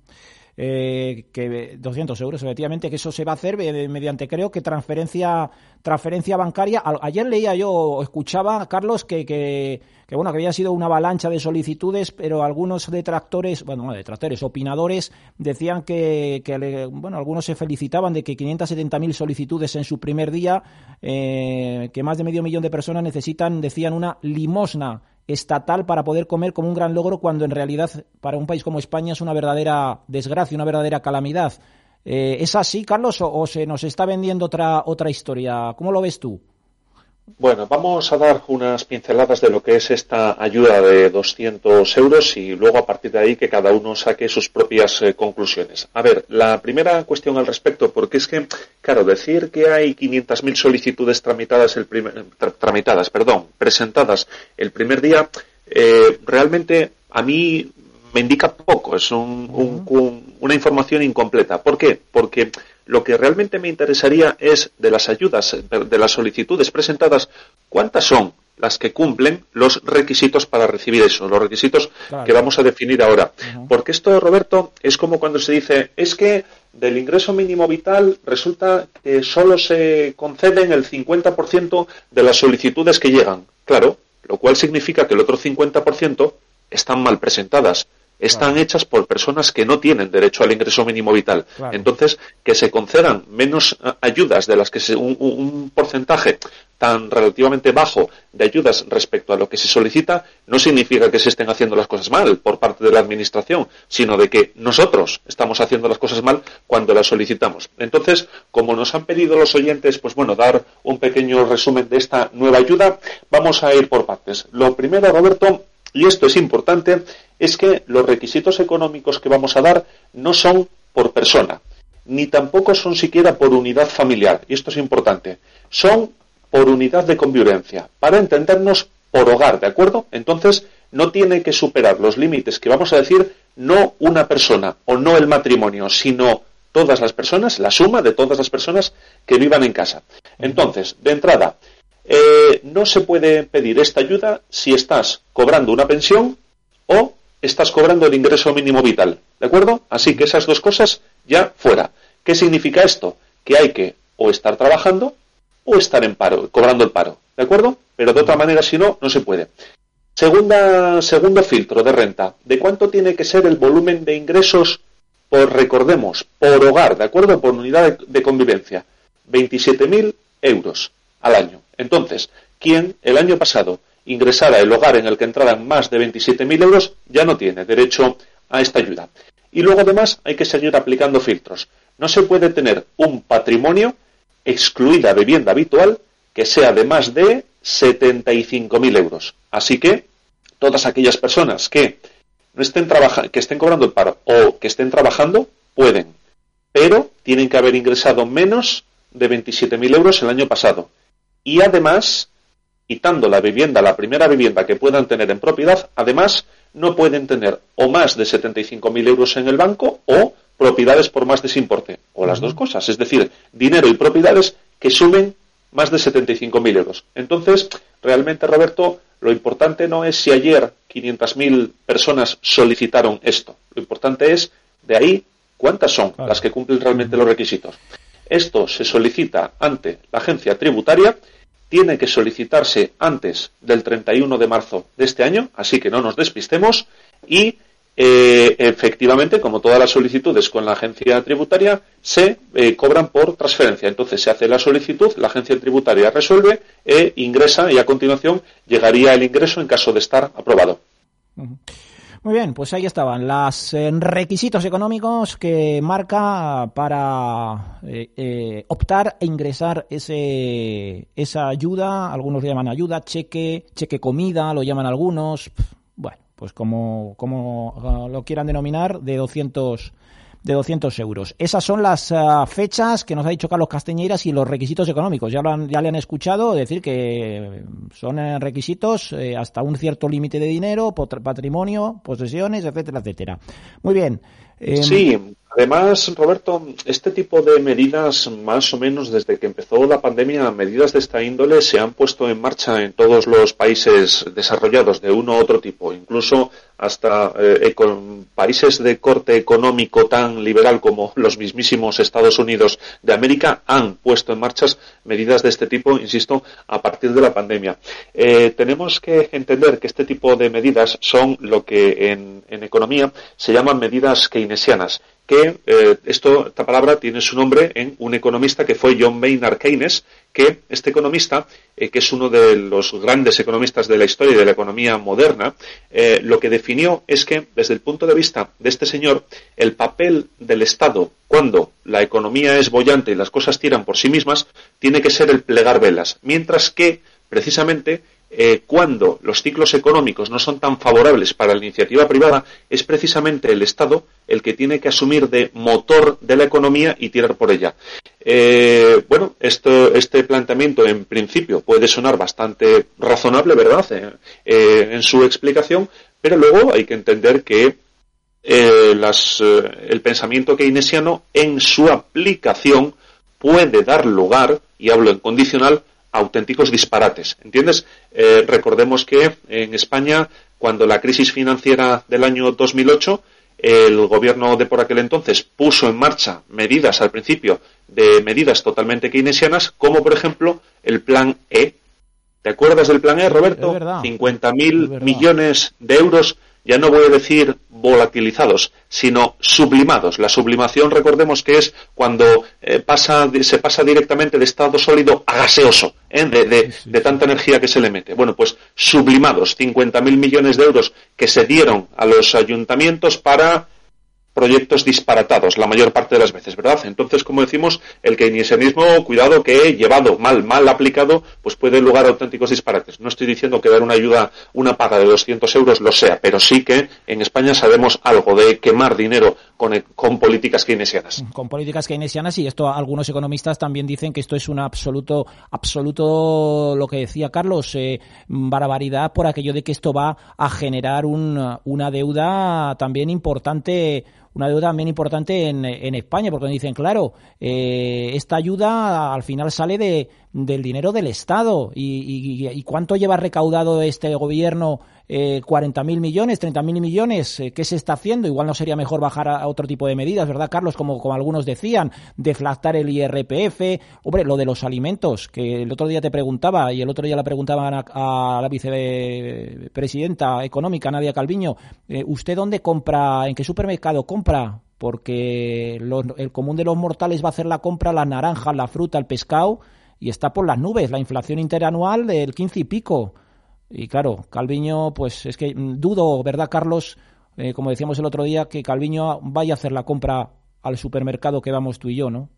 Eh, que 200 euros, efectivamente, que eso se va a hacer eh, mediante, creo que transferencia transferencia bancaria. Ayer leía yo, escuchaba, Carlos, que, que, bueno, que había sido una avalancha de solicitudes, pero algunos detractores, bueno, no detractores, opinadores, decían que, que bueno, algunos se felicitaban de que 570.000 solicitudes en su primer día, eh, que más de medio millón de personas necesitan, decían, una limosna estatal para poder comer como un gran logro cuando en realidad para un país como España es una verdadera desgracia, una verdadera calamidad. Eh, ¿Es así, Carlos, o, o, se nos está vendiendo otra, otra historia? ¿Cómo lo ves tú? Bueno, vamos a dar unas pinceladas de lo que es esta ayuda de 200 euros y luego a partir de ahí que cada uno saque sus propias eh, conclusiones. A ver, la primera cuestión al respecto, porque es que, claro, decir que hay 500.000 solicitudes tramitadas, el primer, tra tramitadas, perdón, presentadas el primer día, eh, realmente a mí me indica poco, es un, un, un, una información incompleta. ¿Por qué? Porque lo que realmente me interesaría es de las ayudas, de las solicitudes presentadas, ¿cuántas son las que cumplen los requisitos para recibir eso, los requisitos claro. que vamos a definir ahora? Uh -huh. Porque esto, Roberto, es como cuando se dice, es que del ingreso mínimo vital resulta que solo se conceden el 50% de las solicitudes que llegan. Claro, lo cual significa que el otro 50% están mal presentadas están claro. hechas por personas que no tienen derecho al ingreso mínimo vital. Claro. Entonces, que se concedan menos ayudas de las que se, un, un, porcentaje tan relativamente bajo de ayudas respecto a lo que se solicita no significa que se estén haciendo las cosas mal por parte de la administración, sino de que nosotros estamos haciendo las cosas mal cuando las solicitamos. Entonces, como nos han pedido los oyentes, pues bueno, dar un pequeño resumen de esta nueva ayuda, vamos a ir por partes. Lo primero, Roberto, y esto es importante, es que los requisitos económicos que vamos a dar no son por persona, ni tampoco son siquiera por unidad familiar, y esto es importante, son por unidad de convivencia, para entendernos por hogar, ¿de acuerdo? Entonces, no tiene que superar los límites que vamos a decir no una persona o no el matrimonio, sino todas las personas, la suma de todas las personas que vivan en casa. Entonces, de entrada, eh, no se puede pedir esta ayuda si estás cobrando una pensión o estás cobrando el ingreso mínimo vital. ¿De acuerdo? Así que esas dos cosas ya fuera. ¿Qué significa esto? Que hay que o estar trabajando o estar en paro, cobrando el paro. ¿De acuerdo? Pero de otra manera, si no, no se puede. Segundo filtro de renta. ¿De cuánto tiene que ser el volumen de ingresos por, recordemos, por hogar, ¿de acuerdo? Por unidad de, de convivencia. 27.000 euros al año. Entonces, quien el año pasado ingresara el hogar en el que entraran más de 27.000 euros ya no tiene derecho a esta ayuda. Y luego además hay que seguir aplicando filtros. No se puede tener un patrimonio excluida vivienda habitual que sea de más de 75.000 euros. Así que todas aquellas personas que no estén que estén cobrando el paro o que estén trabajando, pueden, pero tienen que haber ingresado menos de 27.000 euros el año pasado. Y además, quitando la vivienda, la primera vivienda que puedan tener en propiedad, además no pueden tener o más de 75.000 euros en el banco o propiedades por más de ese importe, o las dos cosas, es decir, dinero y propiedades que sumen más de 75.000 euros. Entonces, realmente, Roberto, lo importante no es si ayer 500.000 personas solicitaron esto. Lo importante es, de ahí, cuántas son las que cumplen realmente los requisitos. Esto se solicita ante la agencia tributaria, tiene que solicitarse antes del 31 de marzo de este año, así que no nos despistemos y eh, efectivamente, como todas las solicitudes con la agencia tributaria, se eh, cobran por transferencia. Entonces se hace la solicitud, la agencia tributaria resuelve e ingresa y a continuación llegaría el ingreso en caso de estar aprobado. Muy bien, pues ahí estaban los eh, requisitos económicos que marca para optar e ingresar ese, esa ayuda, algunos lo llaman ayuda, cheque, cheque comida, lo llaman algunos, bueno pues como, como lo quieran denominar, de 200 de 200 euros. Esas son las ah, fechas que nos ha dicho Carlos Castañeiras y los requisitos económicos. Ya, lo ya le han escuchado decir que son eh, requisitos eh, hasta un cierto límite de dinero, patrimonio, posesiones, etcétera, etcétera. Muy bien. Em, sí, Además, Roberto, este tipo de medidas, más o menos desde que empezó la pandemia, medidas de esta índole se han puesto en marcha en todos los países desarrollados de uno u otro tipo, incluso hasta eh, países de corte económico tan liberal como los mismísimos Estados Unidos de América han puesto en marcha medidas de este tipo, insisto, a partir de la pandemia. Eh, tenemos que entender que este tipo de medidas son lo que en economía se llaman medidas keynesianas que eh, esto, esta palabra tiene su nombre en un economista que fue John Maynard Keynes, que este economista, eh, que es uno de los grandes economistas de la historia y de la economía moderna, eh, lo que definió es que, desde el punto de vista de este señor, el papel del Estado cuando la economía es bollante y las cosas tiran por sí mismas, tiene que ser el plegar velas, mientras que, precisamente, eh, cuando los ciclos económicos no son tan favorables para la iniciativa privada, es precisamente el Estado el que tiene que asumir de motor de la economía y tirar por ella. Eh, bueno, esto, este planteamiento en principio puede sonar bastante razonable, ¿verdad?, eh, en su explicación, pero luego hay que entender que el pensamiento keynesiano en su aplicación puede dar lugar, y hablo en condicional, auténticos disparates. ¿Entiendes? Eh, recordemos que en España, cuando la crisis financiera del año 2008, el gobierno de por aquel entonces puso en marcha medidas al principio de medidas totalmente keynesianas, como por ejemplo el plan E. ¿Te acuerdas del plan E, Roberto? 50.000 millones de euros ya no voy a decir volatilizados, sino sublimados. La sublimación, recordemos que es cuando eh, pasa, se pasa directamente de estado sólido a gaseoso, ¿eh? de, de, tanta energía que se le mete. Bueno, pues sublimados, 50.000 millones de euros que se dieron a los ayuntamientos para proyectos disparatados la mayor parte de las veces, ¿verdad? Entonces, como decimos, el keynesianismo, cuidado que llevado mal, mal aplicado, pues puede lugar a auténticos disparates. No estoy diciendo que dar una ayuda, una paga de 200 euros lo sea, pero sí que en España sabemos algo de quemar dinero con, con políticas keynesianas. Con políticas keynesianas y esto algunos economistas también dicen que esto es un absoluto, absoluto, lo que decía Carlos, eh, barbaridad por aquello de que esto va a generar una deuda también importante una deuda también importante en, en España, porque dicen, claro, eh, esta ayuda al final sale de, del dinero del Estado. ¿Y, y, cuánto lleva recaudado este gobierno? Eh, 40.000 millones, 30.000 millones. Eh, ¿Qué se está haciendo? Igual no sería mejor bajar a, otro tipo de medidas, ¿verdad, Carlos? Como, algunos decían, deflactar el IRPF. Hombre, lo de los alimentos, que el otro día te preguntaba y el otro día la preguntaban a, la vicepresidenta económica, Nadia Calviño, eh, ¿usted dónde compra, en qué supermercado compra? Porque el común de los mortales va a hacer la compra, las naranjas, la fruta, el pescado y está por las nubes, la inflación interanual del 15 y pico. Y claro, Calviño, pues es que mm, dudo, ¿verdad, Carlos? Eh, como decíamos el otro día, que Calviño vaya a hacer la compra al supermercado que vamos tú y yo, ¿no?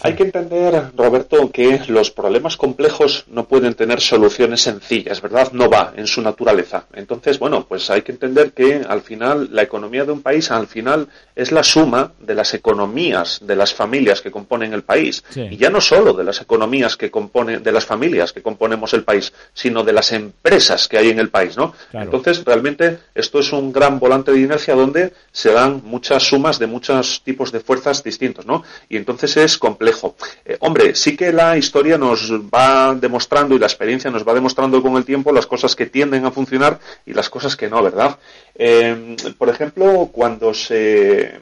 Hay que entender, Roberto, que los problemas complejos no pueden tener soluciones sencillas, ¿verdad? No va en su naturaleza. Entonces, bueno, pues hay que entender que al final la economía de un país, al final, es la suma de las economías de las familias que componen el país. Sí. Y ya no solo de las economías que componen, de las familias que componemos el país, sino de las empresas que hay en el país, ¿no? Claro. Entonces, realmente, esto es un gran volante de inercia donde se dan muchas sumas de muchos tipos de fuerzas distintos, ¿no? Y entonces es complejo. Eh, hombre, sí que la historia nos va demostrando y la experiencia nos va demostrando con el tiempo las cosas que tienden a funcionar y las cosas que no, ¿verdad? Eh, por ejemplo, cuando se,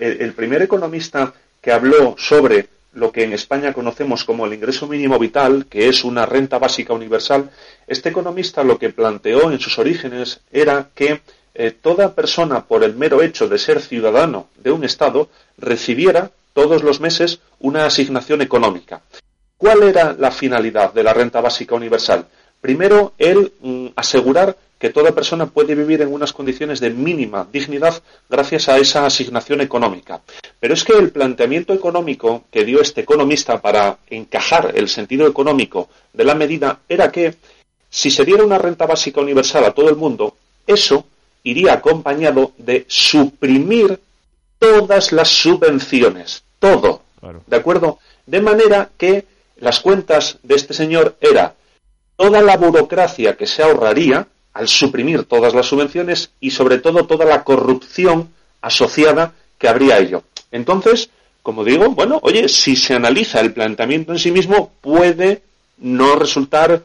el primer economista que habló sobre lo que en España conocemos como el ingreso mínimo vital, que es una renta básica universal, este economista lo que planteó en sus orígenes era que eh, toda persona, por el mero hecho de ser ciudadano de un Estado, recibiera todos los meses una asignación económica. ¿Cuál era la finalidad de la renta básica universal? Primero, el mm, asegurar que toda persona puede vivir en unas condiciones de mínima dignidad gracias a esa asignación económica. Pero es que el planteamiento económico que dio este economista para encajar el sentido económico de la medida era que si se diera una renta básica universal a todo el mundo, eso iría acompañado de suprimir todas las subvenciones, todo, Claro. ¿de acuerdo? De manera que las cuentas de este señor era toda la burocracia que se ahorraría al suprimir todas las subvenciones y sobre todo toda la corrupción asociada que habría a ello. Entonces, como digo, bueno, oye, si se analiza el planteamiento en sí mismo, puede no resultar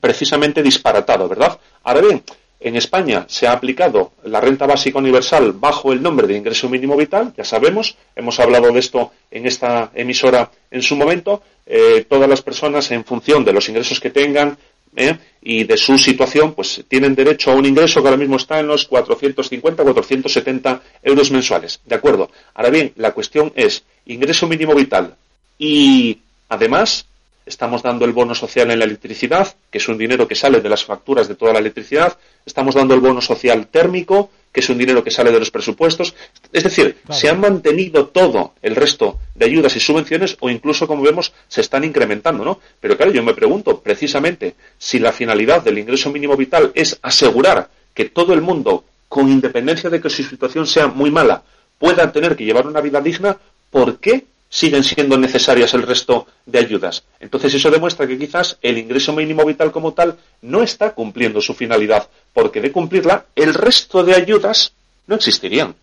precisamente disparatado, ¿verdad? Ahora bien, en España se ha aplicado la renta básica universal bajo el nombre de ingreso mínimo vital, ya sabemos, hemos hablado de esto en esta emisora en su momento, eh, todas las personas en función de los ingresos que tengan ¿eh? y de su situación, pues tienen derecho a un ingreso que ahora mismo está en los 450, 470 euros mensuales, ¿de acuerdo? Ahora bien, la cuestión es ingreso mínimo vital y además estamos dando el bono social en la electricidad, que es un dinero que sale de las facturas de toda la electricidad, estamos dando el bono social térmico, que es un dinero que sale de los presupuestos. Es decir, Claro. se han mantenido todo el resto de ayudas y subvenciones o incluso, como vemos, se están incrementando, ¿no? Pero claro, yo me pregunto, precisamente, si la finalidad del ingreso mínimo vital es asegurar que todo el mundo, con independencia de que su situación sea muy mala, pueda tener que llevar una vida digna, ¿por qué siguen siendo necesarias el resto de ayudas? Entonces eso demuestra que quizás el ingreso mínimo vital como tal no está cumpliendo su finalidad, porque de cumplirla el resto de ayudas no existirían.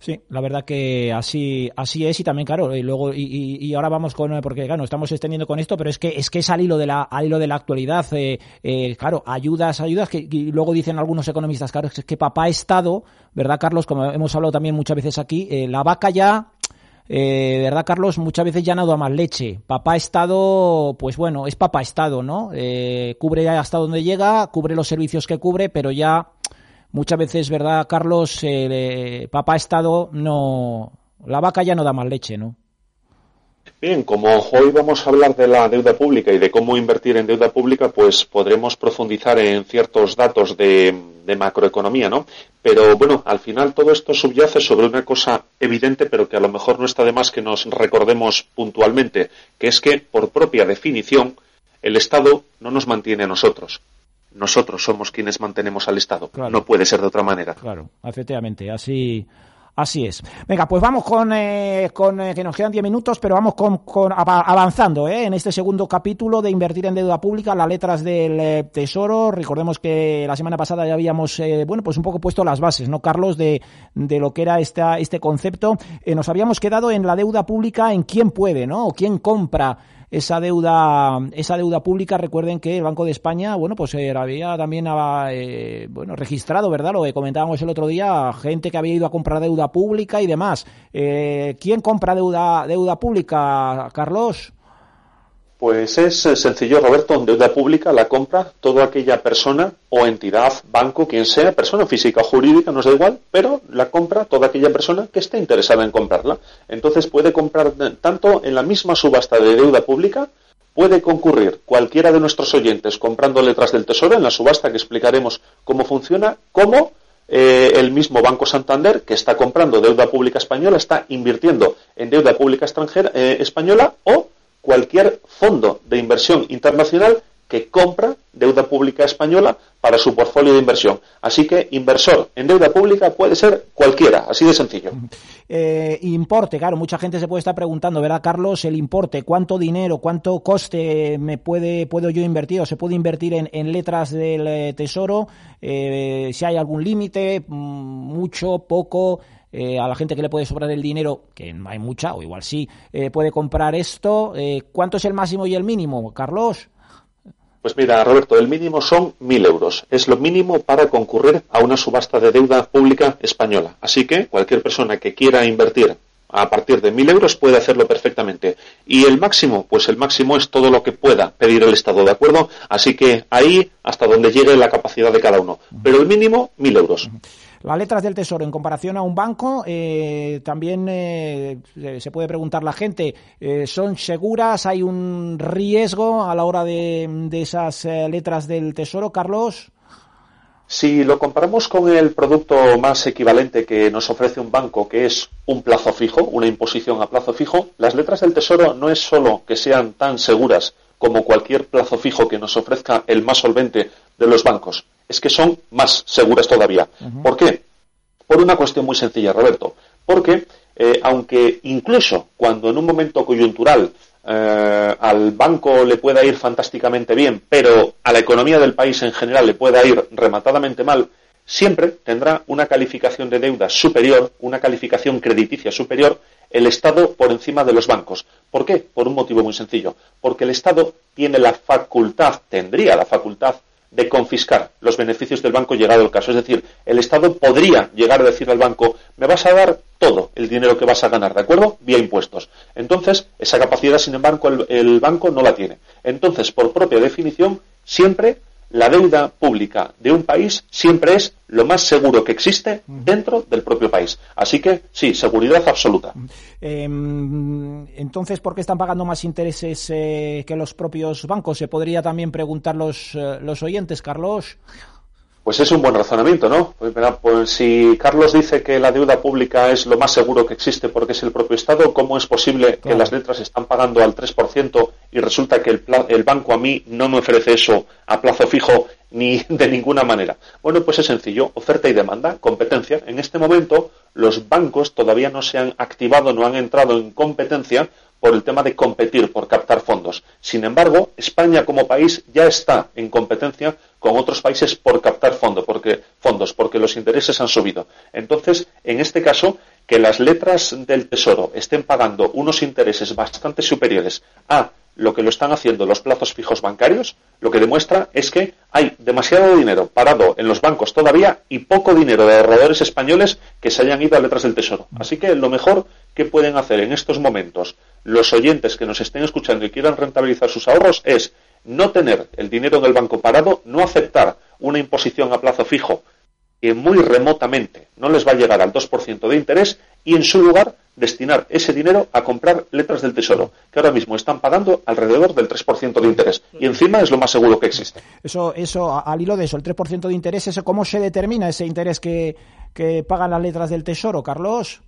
Sí, la verdad que así así es y también claro y luego y, ahora vamos con porque claro estamos extendiendo con esto pero es que es que es al hilo de la hilo de la actualidad eh, eh, claro ayudas ayudas que y luego dicen algunos economistas claro es que papá Estado verdad Carlos como hemos hablado también muchas veces aquí eh, la vaca ya eh, ¿Verdad, Carlos? Muchas veces ya no da más leche. Papá Estado, pues bueno, es papá Estado, ¿no? Eh, cubre hasta donde llega, cubre los servicios que cubre, pero ya muchas veces, ¿verdad, Carlos? Eh, papá Estado no. La vaca ya no da más leche, ¿no? Bien, como hoy vamos a hablar de la deuda pública y de cómo invertir en deuda pública, pues podremos profundizar en ciertos datos de, de macroeconomía, ¿no? Pero bueno, al final todo esto subyace sobre una cosa evidente, pero que a lo mejor no está de más que nos recordemos puntualmente, que es que, por propia definición, el Estado no nos mantiene a nosotros. Nosotros somos quienes mantenemos al Estado. Claro. No puede ser de otra manera. Claro, efectivamente, así, así es. Venga, pues vamos con, eh, con eh, que nos quedan 10 minutos, pero vamos con, con ava- avanzando eh, en este segundo capítulo de invertir en deuda pública, las letras del eh, Tesoro. Recordemos que la semana pasada ya habíamos, eh, bueno, pues un poco puesto las bases, ¿no, Carlos, de, de lo que era esta, este concepto. Nos habíamos quedado en la deuda pública, en quién puede, ¿no? O quién compra esa deuda esa deuda pública recuerden que el Banco de España bueno pues eh, había también eh, bueno registrado verdad lo que comentábamos el otro día gente que había ido a comprar deuda pública y demás. Eh, quién compra deuda deuda pública Carlos Pues es eh, sencillo, Roberto, en deuda pública la compra toda aquella persona o entidad, banco, quien sea, persona física o jurídica, nos da igual, pero la compra toda aquella persona que esté interesada en comprarla. Entonces puede comprar tanto en la misma subasta de deuda pública, puede concurrir cualquiera de nuestros oyentes comprando letras del Tesoro en la subasta que explicaremos cómo funciona, como eh, el mismo Banco Santander, que está comprando deuda pública española, está invirtiendo en deuda pública extranjera eh, española o cualquier fondo de inversión internacional que compra deuda pública española para su portfolio de inversión. Así que inversor en deuda pública puede ser cualquiera, así de sencillo. Eh, importe, claro, mucha gente se puede estar preguntando, ¿verdad, Carlos? El importe, ¿cuánto dinero, cuánto coste me puede puedo yo invertir o se puede invertir en, letras del eh, tesoro? Eh, si hay algún límite, mm, mucho, poco. A la gente que le puede sobrar el dinero, que no hay mucha, o igual sí, puede comprar esto. ¿Cuánto es el máximo y el mínimo, Carlos? Pues mira, Roberto, el mínimo son mil euros. Es lo mínimo para concurrir a una subasta de deuda pública española. Así que cualquier persona que quiera invertir a partir de mil euros puede hacerlo perfectamente. Y el máximo, pues el máximo es todo lo que pueda pedir el Estado, ¿de acuerdo? Así que ahí hasta donde llegue la capacidad de cada uno. Pero el mínimo, mil euros. Las letras del Tesoro en comparación a un banco, eh, también eh, se puede preguntar la gente, eh, ¿son seguras? ¿Hay un riesgo a la hora de, de esas letras del Tesoro, Carlos? Si lo comparamos con el producto más equivalente que nos ofrece un banco, que es un plazo fijo, una imposición a plazo fijo, las letras del Tesoro no es solo que sean tan seguras como cualquier plazo fijo que nos ofrezca el más solvente de los bancos, es que son más seguras todavía. ¿Por qué? Por una cuestión muy sencilla, Roberto. Porque eh, aunque incluso cuando en un momento coyuntural eh, al banco le pueda ir fantásticamente bien, pero a la economía del país en general le pueda ir rematadamente mal, siempre tendrá una calificación de deuda superior, una calificación crediticia superior, el Estado por encima de los bancos. ¿Por qué? Por un motivo muy sencillo. Porque el Estado tiene la facultad, tendría la facultad de confiscar los beneficios del banco llegado el caso. Es decir, el Estado podría llegar a decir al banco, me vas a dar todo el dinero que vas a ganar, ¿de acuerdo? Vía impuestos. Entonces, esa capacidad, sin embargo, el, el banco no la tiene. Entonces, por propia definición, siempre la deuda pública de un país siempre es lo más seguro que existe dentro del propio país. Así que sí, seguridad absoluta. Em, entonces, ¿por qué están pagando más intereses eh, que los propios bancos? Se podría también preguntar los, eh, los oyentes, Carlos. Pues es un buen razonamiento, ¿no? Pues, pues, si Carlos dice que la deuda pública es lo más seguro que existe porque es el propio Estado, ¿cómo es posible que las letras están pagando al 3% y resulta que el, el banco a mí no me ofrece eso a plazo fijo ni <laughs> de ninguna manera? Bueno, pues es sencillo, oferta y demanda, competencia. En este momento los bancos todavía no se han activado, no han entrado en competencia por el tema de competir, por captar fondos. Sin embargo, España como país ya está en competencia con otros países por captar fondos, porque, fondos, porque los intereses han subido. Entonces, en este caso, que las letras del Tesoro estén pagando unos intereses bastante superiores a lo que lo están haciendo los plazos fijos bancarios, lo que demuestra es que hay demasiado dinero parado en los bancos todavía y poco dinero de ahorradores españoles que se hayan ido a letras del Tesoro. Así que lo mejor que pueden hacer en estos momentos los oyentes que nos estén escuchando y quieran rentabilizar sus ahorros es no tener el dinero en el banco parado, no aceptar una imposición a plazo fijo que muy remotamente no les va a llegar al 2% de interés y en su lugar destinar ese dinero a comprar letras del tesoro, que ahora mismo están pagando alrededor del 3% de interés. Y encima es lo más seguro que existe. Eso, eso al hilo de eso, el 3% de interés, ¿eso ¿cómo se determina ese interés que, que pagan las letras del tesoro, Carlos?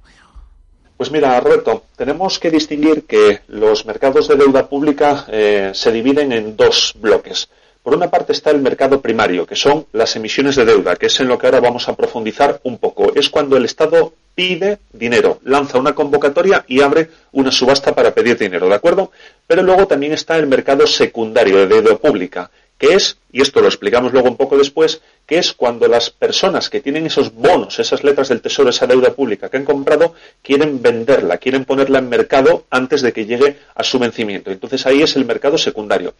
Pues mira, Roberto, tenemos que distinguir que los mercados de deuda pública eh, se dividen en dos bloques. Por una parte está el mercado primario, que son las emisiones de deuda, que es en lo que ahora vamos a profundizar un poco. Es cuando el Estado pide dinero, lanza una convocatoria y abre una subasta para pedir dinero, ¿de acuerdo? Pero luego también está el mercado secundario de deuda pública, que es, y esto lo explicamos luego un poco después, que es cuando las personas que tienen esos bonos, esas letras del tesoro, esa deuda pública que han comprado, quieren venderla, quieren ponerla en mercado antes de que llegue a su vencimiento. Entonces ahí es el mercado secundario.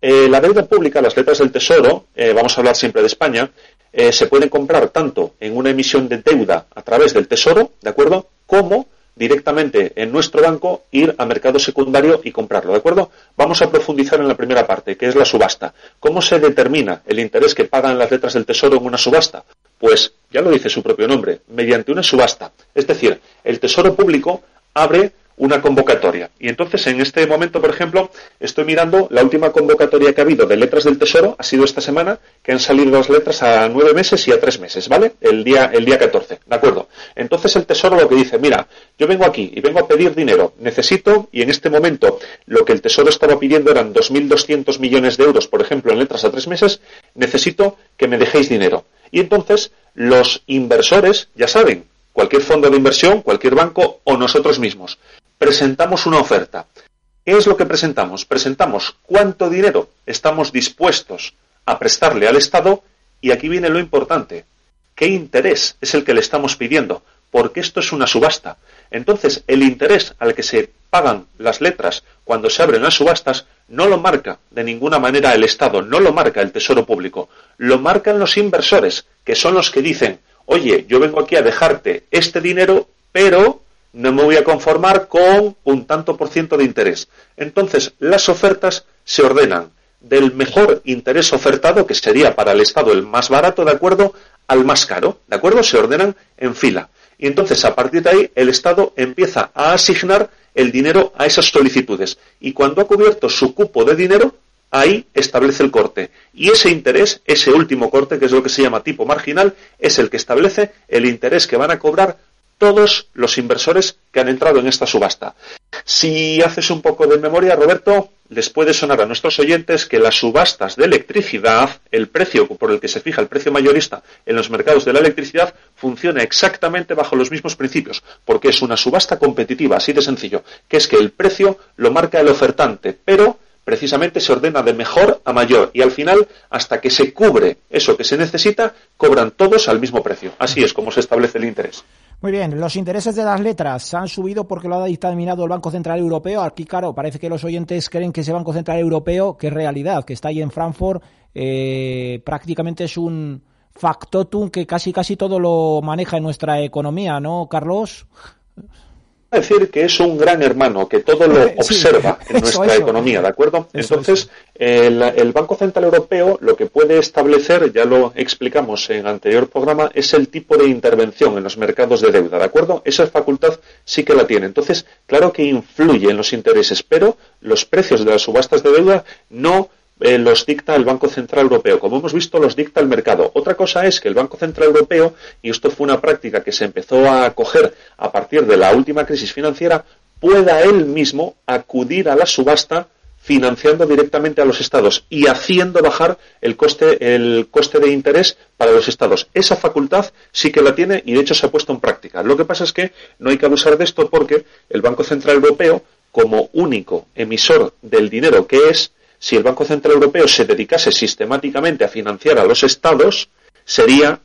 Eh, la deuda pública, las letras del Tesoro, eh, vamos a hablar siempre de España, eh, se pueden comprar tanto en una emisión de deuda a través del Tesoro, ¿de acuerdo? Como directamente en nuestro banco ir a mercado secundario y comprarlo, ¿de acuerdo? Vamos a profundizar en la primera parte, que es la subasta. ¿Cómo se determina el interés que pagan las letras del Tesoro en una subasta? Pues ya lo dice su propio nombre, mediante una subasta. Es decir, el Tesoro Público abre una convocatoria. Y entonces, en este momento, por ejemplo, estoy mirando la última convocatoria que ha habido de letras del Tesoro, ha sido esta semana, que han salido las letras a nueve meses y a tres meses, ¿vale? El día, el día 14, ¿de acuerdo? Entonces el Tesoro lo que dice, mira, yo vengo aquí y vengo a pedir dinero, necesito, y en este momento lo que el Tesoro estaba pidiendo eran 2.200 millones de euros, por ejemplo, en letras a tres meses, necesito que me dejéis dinero. Y entonces los inversores, ya saben, cualquier fondo de inversión, cualquier banco o nosotros mismos, presentamos una oferta. ¿Qué es lo que presentamos? Presentamos cuánto dinero estamos dispuestos a prestarle al Estado y aquí viene lo importante. ¿Qué interés es el que le estamos pidiendo? Porque esto es una subasta. Entonces, el interés al que se pagan las letras cuando se abren las subastas no lo marca de ninguna manera el Estado, no lo marca el Tesoro Público, lo marcan los inversores, que son los que dicen, oye, yo vengo aquí a dejarte este dinero, pero no me voy a conformar con un tanto por ciento de interés. Entonces, las ofertas se ordenan del mejor interés ofertado, que sería para el Estado el más barato, ¿de acuerdo?, al más caro, ¿de acuerdo? Se ordenan en fila. Y entonces, a partir de ahí, el Estado empieza a asignar el dinero a esas solicitudes. Y cuando ha cubierto su cupo de dinero, ahí establece el corte. Y ese interés, ese último corte, que es lo que se llama tipo marginal, es el que establece el interés que van a cobrar todos los inversores que han entrado en esta subasta. Si haces un poco de memoria, Roberto, les puede sonar a nuestros oyentes que las subastas de electricidad, el precio por el que se fija el precio mayorista en los mercados de la electricidad, funciona exactamente bajo los mismos principios, porque es una subasta competitiva, así de sencillo, que es que el precio lo marca el ofertante, pero precisamente se ordena de mejor a mayor y al final, hasta que se cubre eso que se necesita, cobran todos al mismo precio. Así es como se establece el interés. Muy bien, los intereses de las letras han subido porque lo ha dictaminado el Banco Central Europeo. Aquí, claro, parece que los oyentes creen que ese Banco Central Europeo, que es realidad, que está ahí en Frankfurt, eh, prácticamente es un factotum que casi casi todo lo maneja en nuestra economía, ¿no, Carlos? Decir que es un gran hermano que todo lo observa en nuestra economía, ¿de acuerdo? Entonces, el, el, Banco Central Europeo lo que puede establecer, ya lo explicamos en el anterior programa, es el tipo de intervención en los mercados de deuda, ¿de acuerdo? Esa facultad sí que la tiene. Entonces, claro que influye en los intereses, pero los precios de las subastas de deuda no eh, los dicta el Banco Central Europeo. Como hemos visto, los dicta el mercado. Otra cosa es que el Banco Central Europeo, y esto fue una práctica que se empezó a coger a partir de la última crisis financiera, pueda él mismo acudir a la subasta financiando directamente a los estados y haciendo bajar el coste, el coste de interés para los estados. Esa facultad sí que la tiene y de hecho se ha puesto en práctica. Lo que pasa es que no hay que abusar de esto porque el Banco Central Europeo, como único emisor del dinero que es, si el Banco Central Europeo se dedicase sistemáticamente a financiar a los estados, sería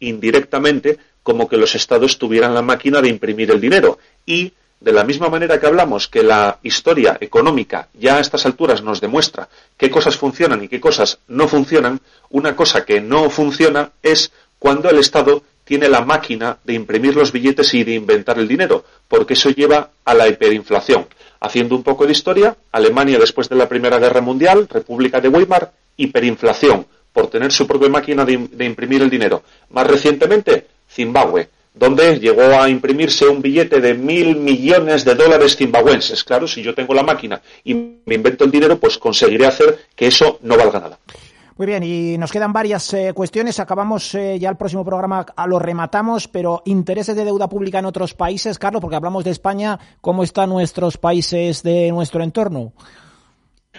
indirectamente como que los estados tuvieran la máquina de imprimir el dinero. Y de la misma manera que hablamos que la historia económica ya a estas alturas nos demuestra qué cosas funcionan y qué cosas no funcionan, una cosa que no funciona es cuando el Estado tiene la máquina de imprimir los billetes y de inventar el dinero, porque eso lleva a la hiperinflación. Haciendo un poco de historia, Alemania después de la Primera Guerra Mundial, República de Weimar, hiperinflación, por tener su propia máquina de, imprimir el dinero. Más recientemente, Zimbabue, donde llegó a imprimirse un billete de mil millones de dólares zimbabuenses. Claro, si yo tengo la máquina y me invento el dinero, pues conseguiré hacer que eso no valga nada. Muy bien, y nos quedan varias eh, cuestiones. Acabamos eh, ya el próximo programa, a lo rematamos, pero intereses de deuda pública en otros países, Carlos, porque hablamos de España, ¿cómo están nuestros países de nuestro entorno?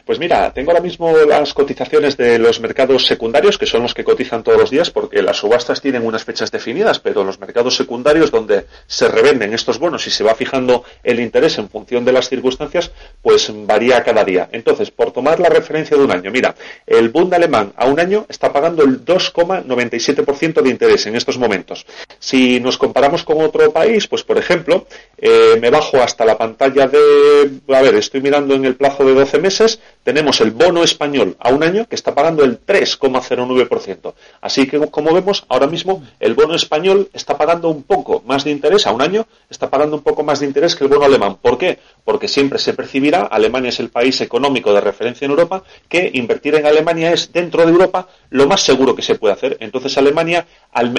Pues mira, tengo ahora mismo las cotizaciones de los mercados secundarios, que son los que cotizan todos los días, porque las subastas tienen unas fechas definidas, pero los mercados secundarios donde se revenden estos bonos y se va fijando el interés en función de las circunstancias, pues varía cada día. Entonces, por tomar la referencia de un año, mira, el Bund alemán a un año está pagando el 2,97% de interés en estos momentos. Si nos comparamos con otro país, pues por ejemplo, eh, me bajo hasta la pantalla de, a ver, estoy mirando en el plazo de 12 meses, tenemos el bono español a un año que está pagando el 3,09%. Así que, como vemos, ahora mismo el bono español está pagando un poco más de interés a un año, está pagando un poco más de interés que el bono alemán. ¿Por qué? Porque siempre se percibirá, Alemania es el país económico de referencia en Europa, que invertir en Alemania es dentro de Europa lo más seguro que se puede hacer. Entonces Alemania,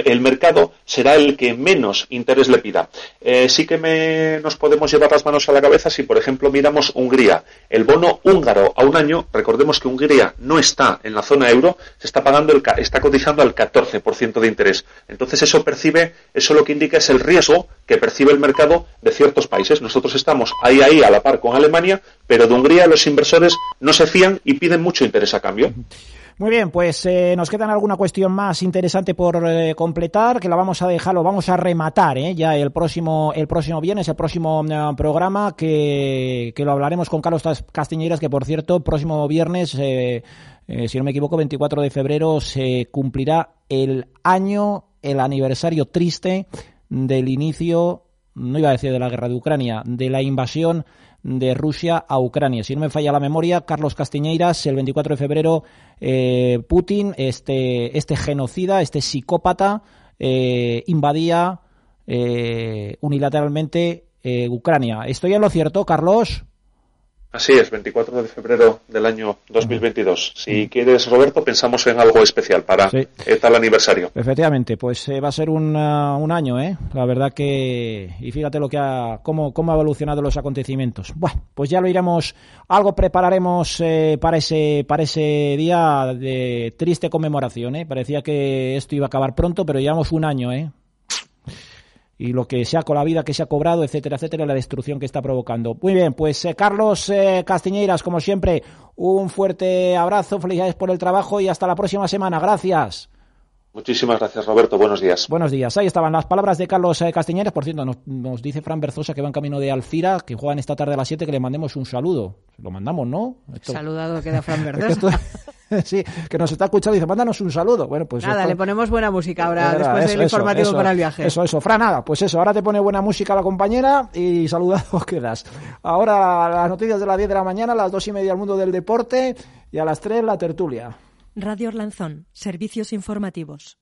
el mercado será el que menos interés le pida. Eh, sí que me, nos podemos llevar las manos a la cabeza si, por ejemplo, miramos Hungría. El bono húngaro a un año, recordemos que Hungría no está en la zona euro, se está pagando, el, está cotizando al 14% de interés. Entonces eso percibe, eso lo que indica es el riesgo que percibe el mercado de ciertos países. Nosotros estamos ahí, ahí, a la par con Alemania, pero de Hungría los inversores no se fían y piden mucho interés a cambio. Muy bien, pues eh, nos quedan alguna cuestión más interesante por eh, completar, que la vamos a dejar, lo vamos a rematar ¿eh? ya el próximo, el próximo viernes, el próximo programa, que, que, lo hablaremos con Carlos Castiñeiras, que por cierto, próximo viernes, si no me equivoco, 24 de febrero, se cumplirá el año, el aniversario triste del inicio, no iba a decir de la guerra de Ucrania, de la invasión de Rusia a Ucrania. Si no me falla la memoria, Carlos Castiñeiras, el 24 de febrero, eh, Putin, este, este genocida, este psicópata, eh, invadía eh, unilateralmente Ucrania. ¿Estoy en lo cierto, Carlos? Así es, 24 de febrero del año 2022. Si quieres, Roberto, pensamos en algo especial para el tal aniversario. Efectivamente, pues eh, va a ser un, uh, un, año, ¿eh? La verdad que... Y fíjate lo que ha, cómo, cómo ha evolucionado los acontecimientos. Bueno, pues ya lo iremos... Algo prepararemos eh, para, ese, para ese día de triste conmemoración, ¿eh? Parecía que esto iba a acabar pronto, pero llevamos un año, ¿eh? Y lo que se ha con la vida que se ha cobrado, etcétera, etcétera, la destrucción que está provocando. Muy bien, pues eh, Carlos eh, Castiñeiras, como siempre, un fuerte abrazo, felicidades por el trabajo y hasta la próxima semana. Gracias. Muchísimas gracias, Roberto. Buenos días. Buenos días. Ahí estaban las palabras de Carlos eh, Castiñeiras. Por cierto, nos, dice Fran Berzosa que va en camino de Alcira, que juegan esta tarde a las 7, que le mandemos un saludo. Lo mandamos, ¿no? Saludado queda Fran <laughs> Berzosa. <laughs> sí, que nos está escuchando y dice, mándanos un saludo. Bueno, pues. Nada, le ponemos buena música ahora, después del informativo para el viaje. Eso, eso. Fran, nada, pues eso, ahora te pone buena música la compañera y saludados <laughs> quedas. Ahora las noticias de las 10 de la mañana, a las 2 y media al mundo del deporte y a las 3 la tertulia. Radio Orlanzón, servicios informativos.